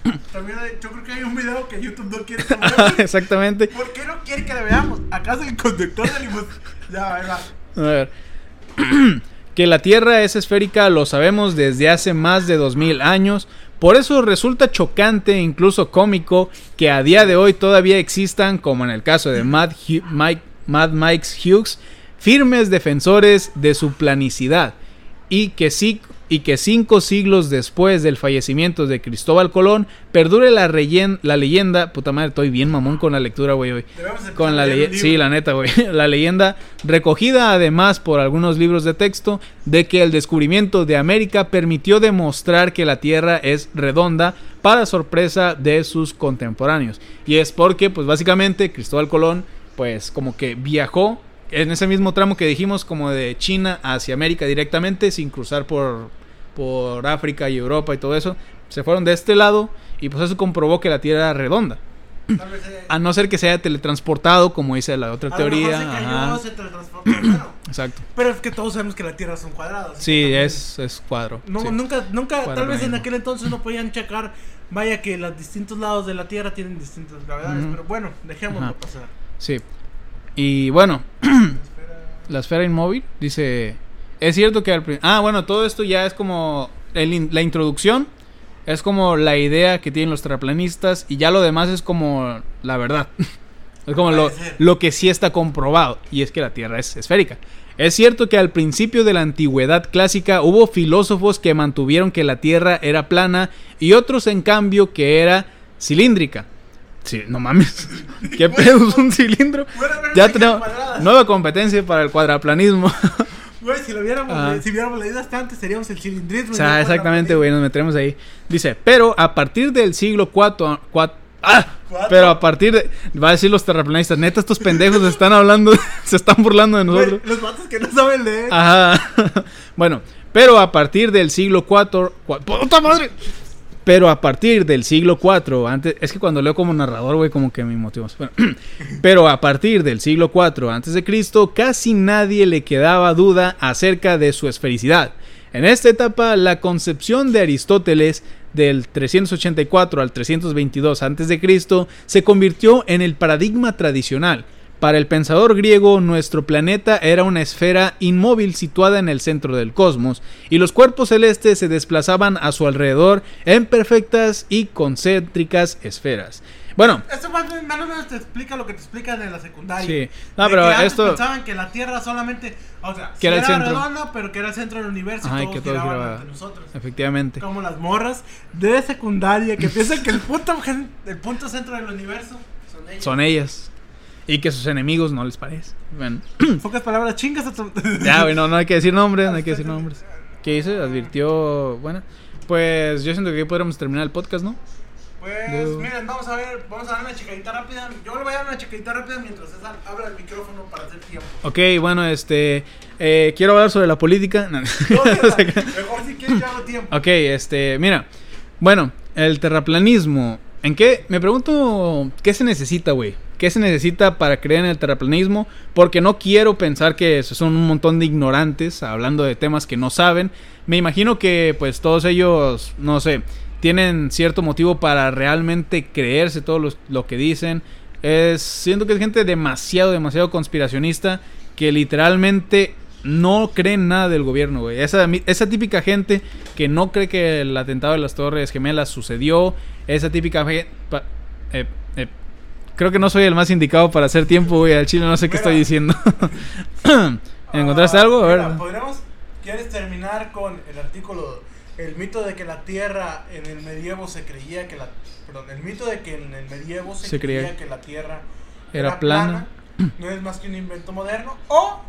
También hay- yo creo que hay un video que YouTube no quiere que veamos. Exactamente. ¿Por qué no quiere que le veamos? ¿Acaso el conductor de limusina? Ya, ahí va. A ver. que la Tierra es esférica lo sabemos desde hace más de 2000 años. Por eso resulta chocante e incluso cómico que a día de hoy todavía existan, como en el caso de Mad, Mike Hughes, firmes defensores de su planicidad. Y que, sí, y que cinco siglos después del fallecimiento de Cristóbal Colón, perdure la, la leyenda. Puta madre, estoy bien mamón con la lectura, güey, hoy. Con la leyenda, sí, la neta, güey. La leyenda recogida además por algunos libros de texto de que el descubrimiento de América permitió demostrar que la Tierra es redonda para sorpresa de sus contemporáneos. Y es porque, pues básicamente, Cristóbal Colón, pues como que viajó en ese mismo tramo que dijimos, como de China hacia América directamente, sin cruzar por, por África y Europa y todo eso. Se fueron de este lado y pues eso comprobó que la Tierra era redonda. A no ser que se haya teletransportado, como dice la otra a teoría. se cayó, ajá, se teletransportó, claro. Exacto. Pero es que todos sabemos que la Tierra es un cuadrado. así que Sí, es, es cuadro. No, sí. Nunca, nunca, tal vez en aquel entonces no podían checar, vaya que los distintos lados de la Tierra tienen distintas gravedades, pero bueno, dejémoslo Ajá. pasar. Sí. Y bueno, la esfera inmóvil dice... Es cierto que al Ah, bueno, todo esto ya es como... la introducción es como la idea que tienen los terraplanistas y ya lo demás es como la verdad. Es como lo, lo que sí está comprobado y es que la Tierra es esférica. Es cierto que al principio de la antigüedad clásica hubo filósofos que mantuvieron que la Tierra era plana y otros en cambio que era cilíndrica. Sí, no mames. ¿Qué pedo es un cilindro? Bueno, Ya tenemos nueva competencia para el cuadraplanismo. Güey, si lo hubiéramos, Ah. si hubiéramos leído hasta antes, seríamos el cilindrismo. O sea, exactamente, güey, nos meteremos ahí. Dice, pero a partir del siglo IV... ¡Ah! ¿Cuatro? Pero a partir de... Va a decir los terraplanistas, neta, estos pendejos se están hablando, se están burlando de nosotros. los vatos que no saben leer. Ajá. bueno, pero a partir del siglo IV... ¡Puta madre! Pero a partir del siglo IV, antes, es que cuando leo como narrador, güey, como que me motivo. Bueno, pero a partir del siglo IV antes de Cristo, casi nadie le quedaba duda acerca de su esfericidad. En esta etapa, la concepción de Aristóteles del 384 al 322 antes de Cristo se convirtió en el paradigma tradicional. Para el pensador griego, nuestro planeta era una esfera inmóvil situada en el centro del cosmos, y los cuerpos celestes se desplazaban a su alrededor en perfectas y concéntricas esferas. Bueno, Esto más, o- más o menos te explica lo que te explican en la secundaria. Sí. No, pero que esto- pensaban que la Tierra solamente. O sea, Que sí era el centro. redonda, pero que era el centro del universo Ajá, y todos que todo giraba. ante nosotros. efectivamente. Como las morras de secundaria que piensan que el punto, el punto centro del universo son ellos. Son ellas. Y que sus enemigos no les parece. Bueno, En pocas palabras, chingas a tu. ya, güey, no, no hay que decir nombres, no hay que decir nombres. ¿Qué dice? Advirtió. Bueno, pues yo siento que aquí podríamos terminar el podcast, ¿no? Pues Yo- miren, vamos a ver, vamos a dar una checadita rápida. Yo le voy a dar una checadita rápida mientras César abra el micrófono para hacer tiempo. Ok, bueno, este. eh, quiero hablar sobre la política. No. Mejor si quieres yo hago tiempo. Ok, este, mira. Bueno, el terraplanismo. ¿En qué? Me pregunto, ¿qué se necesita, güey? ¿Qué se necesita para creer en el terraplanismo? Porque no quiero pensar que son un montón de ignorantes hablando de temas que no saben. Me imagino que, pues, todos ellos, no sé, tienen cierto motivo para realmente creerse todo lo, lo que dicen. Es, siento que es gente demasiado, demasiado conspiracionista que literalmente no creen nada del gobierno, güey. Esa, esa típica gente que no cree que el atentado de las Torres Gemelas sucedió. Esa típica gente... Eh, eh, creo que no soy el más indicado para hacer tiempo, güey. Al chile no sé qué estoy diciendo. ¿Encontraste Ah, algo? A ver. mira, ¿podríamos- ¿Quieres terminar con el artículo, el mito de que la Tierra en el medievo se creía que la... Perdón, el mito de que en el medievo se, Se creía, creía que la Tierra era plana. no es más que un invento moderno. O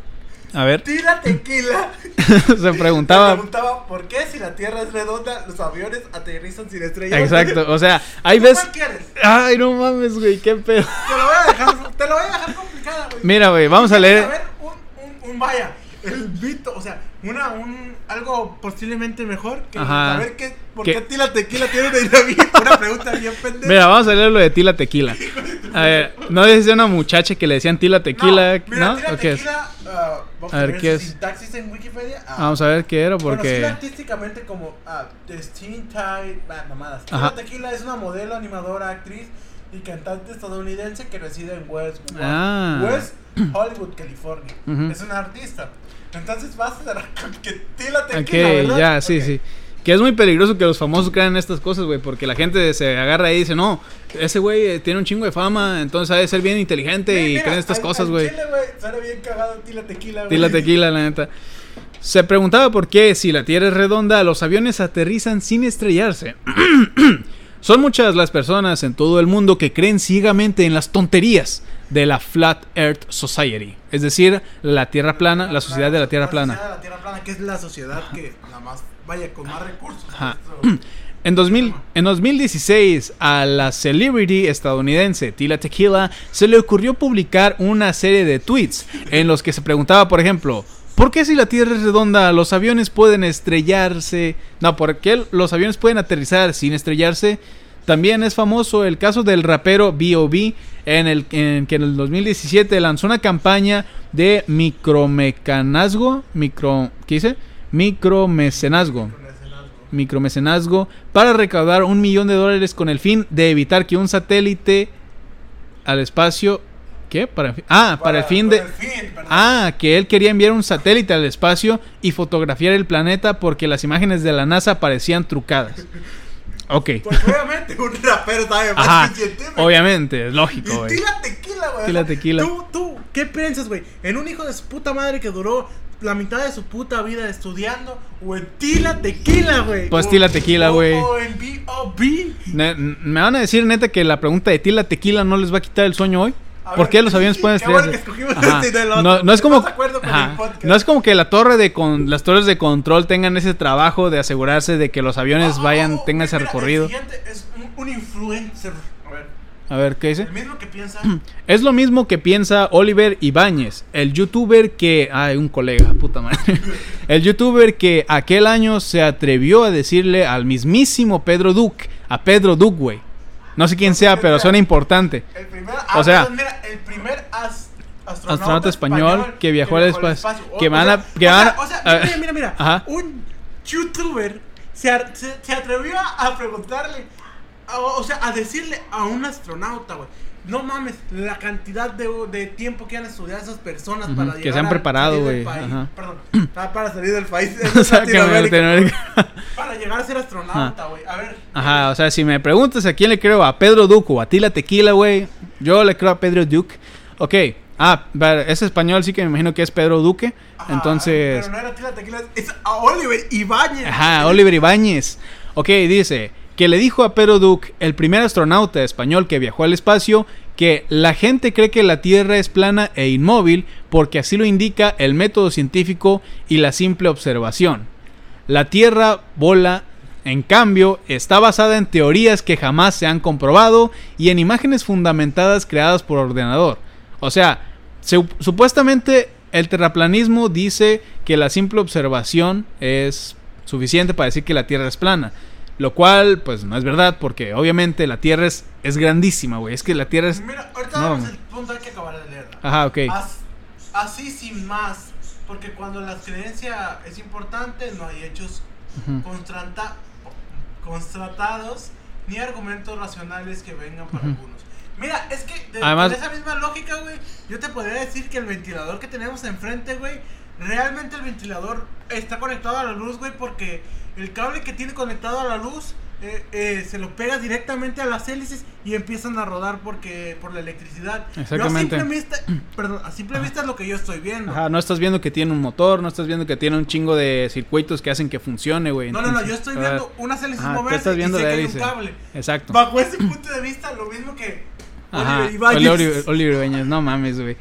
A ver. tira tequila. Se preguntaba... Se preguntaba por qué si la Tierra es redonda los aviones aterrizan sin estrellas. Exacto, o sea, hay ¿Tú veces... cuál quieres? Ay, no mames, güey, qué pedo. Te lo voy a dejar, te lo voy a dejar complicada, güey. Mira, güey, vamos a ¿Quieres leer... saber un, un, un vaya, el mito, o sea, una, un, algo posiblemente mejor que Ajá. saber qué, por ¿Qué? qué a ti la tequila tiene una, idea bien- una pregunta bien pendeja. Mira, vamos a leer lo de Tila Tequila. A ver, ¿no decía una muchacha que le decían Tila Tequila? no, ¿No? mira, tila ¿O qué es? tequila, ah, vamos A ver, ver ¿qué es? sintaxis en Wikipedia. Ah, Vamos a ver qué era, porque... artísticamente como ah, Tide, ah, mamadas. Ajá. Tila Tequila es una modelo, animadora, actriz y cantante estadounidense que reside en West, Ah. West Hollywood, California. Es una artista. Entonces vas a dar con que Tila Ok, Tequila, ¿verdad? ya, sí, sí. Que es muy peligroso que los famosos crean estas cosas, güey, porque la gente se agarra ahí y dice, no, ese güey eh, tiene un chingo de fama, entonces ha de ser bien inteligente Mira, y mira, creen estas al- cosas, güey. Chile, güey, suena bien cagado Tila Tequila, güey. Tila Tequila, la neta. Se preguntaba por qué, si la Tierra es redonda, los aviones aterrizan sin estrellarse. Son muchas las personas en todo el mundo que creen ciegamente en las tonterías de la Flat Earth Society, es decir, la Tierra plana, la sociedad de la Tierra plana. sociedad de la Tierra plana, que es la sociedad que la más, vaya, con más recursos. Ajá. En, 2000, en 2016, a la celebrity estadounidense Tila Tequila se le ocurrió publicar una serie de tweets en los que se preguntaba, por ejemplo, ¿por qué si la Tierra es redonda los aviones pueden estrellarse? No, ¿por qué los aviones pueden aterrizar sin estrellarse? También es famoso el caso del rapero B.O.B. En el en que en el 2017 lanzó una campaña de micromecanazgo, micro, ¿qué dice? Micromecenazgo micromecenazgo para recaudar un millón de dólares con el fin de evitar que un satélite al espacio ¿qué? Para, ah, para, el fin de para el fin. Ah, que él quería enviar un satélite al espacio y fotografiar el planeta porque las imágenes de la NASA parecían trucadas. Ok. Pues obviamente un rapero sabe más Ajá. que. Obviamente, es lógico, güey. tila tequila, güey. Tila O tequila. ¿Tú, tú, ¿qué piensas, güey? ¿En un hijo de su puta madre que duró la mitad de su puta vida estudiando? ¿O en tila tequila, güey? Pues O- Tila Tequila, o- güey. O en B.O.B. Me van a decir neta que la pregunta de Tila Tequila no les va a quitar el sueño hoy. ¿Por qué los aviones pueden estrellarse? este no. No, es como no es como que la torre de con las torres de control tengan ese trabajo de asegurarse de que los aviones Oh, vayan oh, tengan ese mira, recorrido. El siguiente es un, un influencer. A ver, A ver qué dice. el mismo que piensa. Es lo mismo que piensa Oliver Ibáñez, el youtuber que. Ay, un colega, puta madre. El youtuber que aquel año se atrevió a decirle al mismísimo Pedro Duque, a Pedro Duque. No sé quién sea, pero suena importante. El primer, O sea- mira, el primer as- astronauta, Astronauta español que viajó al espacio. Que van a- que o van sea, a- o sea, a ver. mira, mira, mira. Ajá. Un youtuber se, se, se atrevió a preguntarle, a- o sea, a decirle a un astronauta, güey. No mames, la cantidad de, de tiempo que han estudiado esas personas Ujú, para que llegar se han preparado, güey. Perdón, para salir del país. O sea, Para llegar a ser astronauta, güey. A ver. Ajá, o sea, si me preguntas a quién le creo, a Pedro Duque o a Tila Tequila, güey, yo le creo a Pedro Duque. Ok, ah, es español, sí que me imagino que es Pedro Duque. Ajá, Entonces, Pero no era Tila Tequila, es a Oliver Ibáñez. ajá, Oliver Ibáñez. Ok, dice que le dijo a Pedro Duque, el primer astronauta español que viajó al espacio, que la gente cree que la Tierra es plana e inmóvil porque así lo indica el método científico y la simple observación. La Tierra bola, en cambio, está basada en teorías que jamás se han comprobado y en imágenes fundamentadas creadas por ordenador. O sea, se- supuestamente el terraplanismo dice que la simple observación es suficiente para decir que la Tierra es plana. Lo cual, pues no es verdad, porque obviamente la Tierra es, es grandísima, güey. Es que la Tierra es... Mira, ahorita No. vamos al punto hay que acabar de leerla. Ajá, ok. As- así sin más, porque cuando la creencia es importante, no hay hechos Ujú. constrata- constatados ni argumentos racionales que vengan para algunos. Mira, es que de, Además- con esa misma lógica, güey, yo te podría decir que el ventilador que tenemos enfrente, güey, realmente el ventilador está conectado a la luz, güey, porque el cable que tiene conectado a la luz eh, eh, se lo pega directamente a las hélices y empiezan a rodar porque por la electricidad. Exactamente. Yo a simple vista, perdón, a simple vista es lo que yo estoy viendo. Ajá, no estás viendo que tiene un motor, no estás viendo que tiene un chingo de circuitos que hacen que funcione, güey. No, no, no, yo estoy viendo unas hélices ajá, moverse estás viendo y sé que hay un cable. Exacto. Bajo ese punto de vista, lo mismo que Ajá, Oliver Ibáñez. Oliver, Oliver no mames, güey.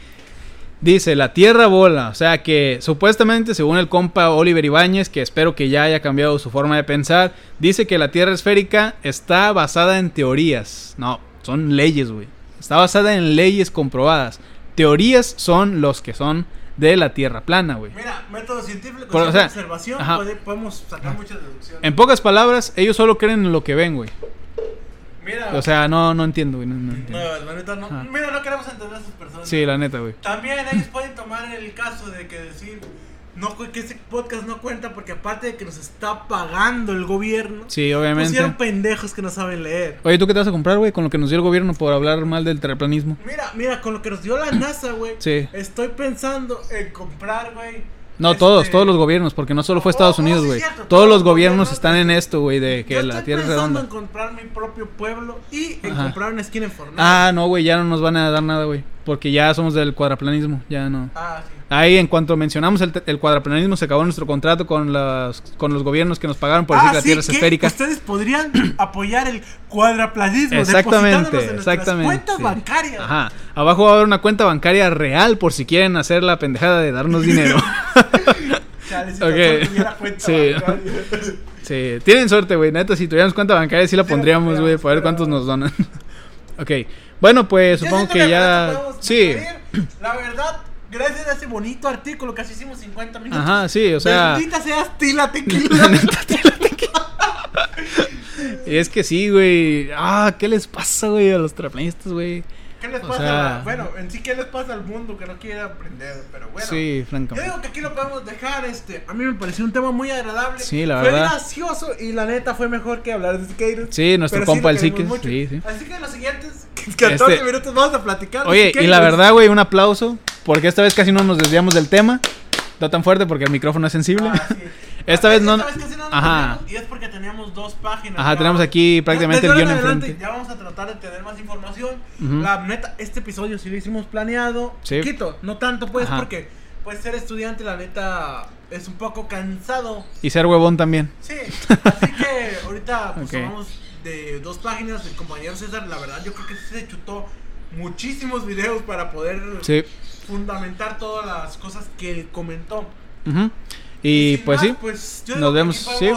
Dice, la Tierra bola, o sea que supuestamente, según el compa Oliver Ibáñez, que espero que ya haya cambiado su forma de pensar, dice que la Tierra esférica está basada en teorías. No, son leyes, güey. Está basada en leyes comprobadas. Teorías son los que son de la Tierra plana, güey. Mira, método científico, Pero, o ciencia sea, de observación, puede- podemos sacar muchas deducciones. En pocas palabras, ellos solo creen en lo que ven, güey. Mira, O sea, no, no entiendo, güey. No, no no, entiendo. la neta no. Mira, no queremos entender a esas personas. Sí, la neta, güey. También ellos pueden tomar el caso de que decir no que ese podcast no cuenta porque aparte de que nos está pagando el gobierno, Sí, obviamente. pusieron pendejos que no saben leer. Oye, ¿tú qué te vas a comprar, güey? Con lo que nos dio el gobierno por hablar mal del terraplanismo. Mira, mira, con lo que nos dio la NASA, güey. Sí. Estoy pensando en comprar, güey. No, este, todos, todos los gobiernos, porque no solo fue Oh, Estados oh, Unidos, güey. todos todos los gobiernos están en esto, güey, de que Yo la estoy Tierra es redonda. en comprar mi propio pueblo y en Ajá. comprar una esquina en Fortnite. Ah, no, güey, ya no nos van a dar nada, güey. Porque ya somos del cuadraplanismo, ya no. Ah, sí. Ahí, en cuanto mencionamos el, el cuadraplanismo, se acabó nuestro contrato con, las, con los gobiernos que nos pagaron por decir Ah, que la sí, Tierra es que esférica. Ustedes podrían apoyar el cuadraplanismo Exactamente, en exactamente. cuentas bancarias. Ajá. Abajo va a haber una cuenta bancaria real por si quieren hacer la pendejada de darnos dinero. Chale, si Ok. tan solo tuviera cuenta Sí. bancaria. Sí, tienen suerte, güey. Neta, si tuviéramos cuenta bancaria, sí la Sí la pondríamos, güey, para ver cuántos nos donan. ok. Bueno, pues supongo que ya. Sí. La verdad, gracias a ese bonito artículo, casi hicimos 50 minutos. Ajá, sí, o sea. Bendita seas Tila Tequila. Y es que sí, güey. Ah, ¿qué les pasa, güey, a los terraplanistas, güey? ¿Qué les O pasa? sea- bueno, en sí, ¿qué les pasa al mundo que no quiere aprender? Pero bueno. Sí, Yo francamente. digo que aquí lo podemos dejar, este, a mí me pareció un tema muy agradable. Sí, la fue verdad. gracioso y la neta fue mejor que hablar de Siqueiros. Sí, nuestro compa lo el mucho. sí, sí. Así que en los siguientes 14 Este- minutos vamos a platicar. Oye, y la verdad, güey, un aplauso. Porque esta vez casi no nos desviamos del tema. No tan fuerte porque el micrófono es sensible. Ah, sí. Esta vez no- casi no nos Ajá. desviamos, Y es porque teníamos dos páginas. Ajá, tenemos aquí prácticamente el guion enfrente. Ya vamos a tratar de tener más información. La neta, este episodio sí lo hicimos planeado. Sí. Poquito, no tanto pues, Ajá. porque pues ser estudiante, la neta, es un poco cansado. Y ser huevón también. Sí, así que ahorita pues vamos de dos páginas del compañero César. La verdad, yo creo que se chutó muchísimos videos para poder Sí. fundamentar todas las cosas que él comentó. Y pues más, sí. pues, yo nos vemos, sí.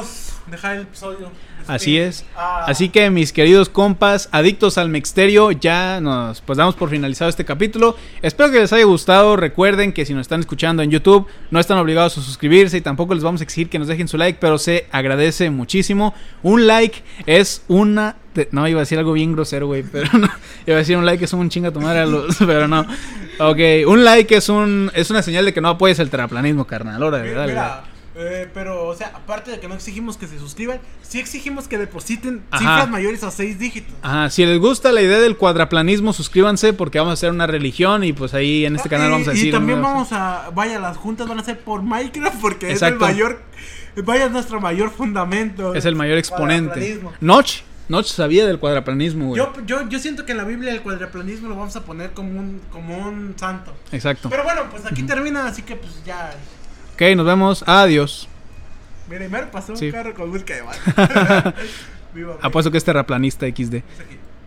Dejar el episodio. Así Este, es. ah, Así que mis queridos compas, adictos al mexterio, ya nos pues damos por finalizado este capítulo. Espero que les haya gustado. Recuerden que si nos están escuchando en YouTube, no están obligados a suscribirse y tampoco les vamos a exigir que nos dejen su like, pero se agradece muchísimo. Un like es una no iba a decir algo bien grosero, güey, pero no. Iba a decir un like es un chinga a los, pero no. Ok, un like es un es una señal de que no apoyes el terraplanismo, carnal. Órale, Mira, dale. Eh, pero, o sea, aparte de que no exigimos que se suscriban, sí exigimos que depositen Ajá. cifras mayores a seis dígitos. Ajá, si les gusta la idea del cuadraplanismo, suscríbanse porque vamos a hacer una religión y pues ahí en este Ah, canal y- vamos a y, decir... también ¿no? vamos a. Vaya, las juntas van a ser por Minecraft porque Exacto. es el mayor. Vaya, es nuestro mayor fundamento. Es el mayor exponente. Notch, Notch sabía del cuadraplanismo, güey. Yo, yo, yo siento que en la Biblia el cuadraplanismo lo vamos a poner como un, como un santo. Exacto. Pero bueno, pues aquí termina, así que pues ya. Ok, nos vemos. Adiós. Mira, y pasó Sí. un carro con banda. Viva. Apuesto que es terraplanista XD.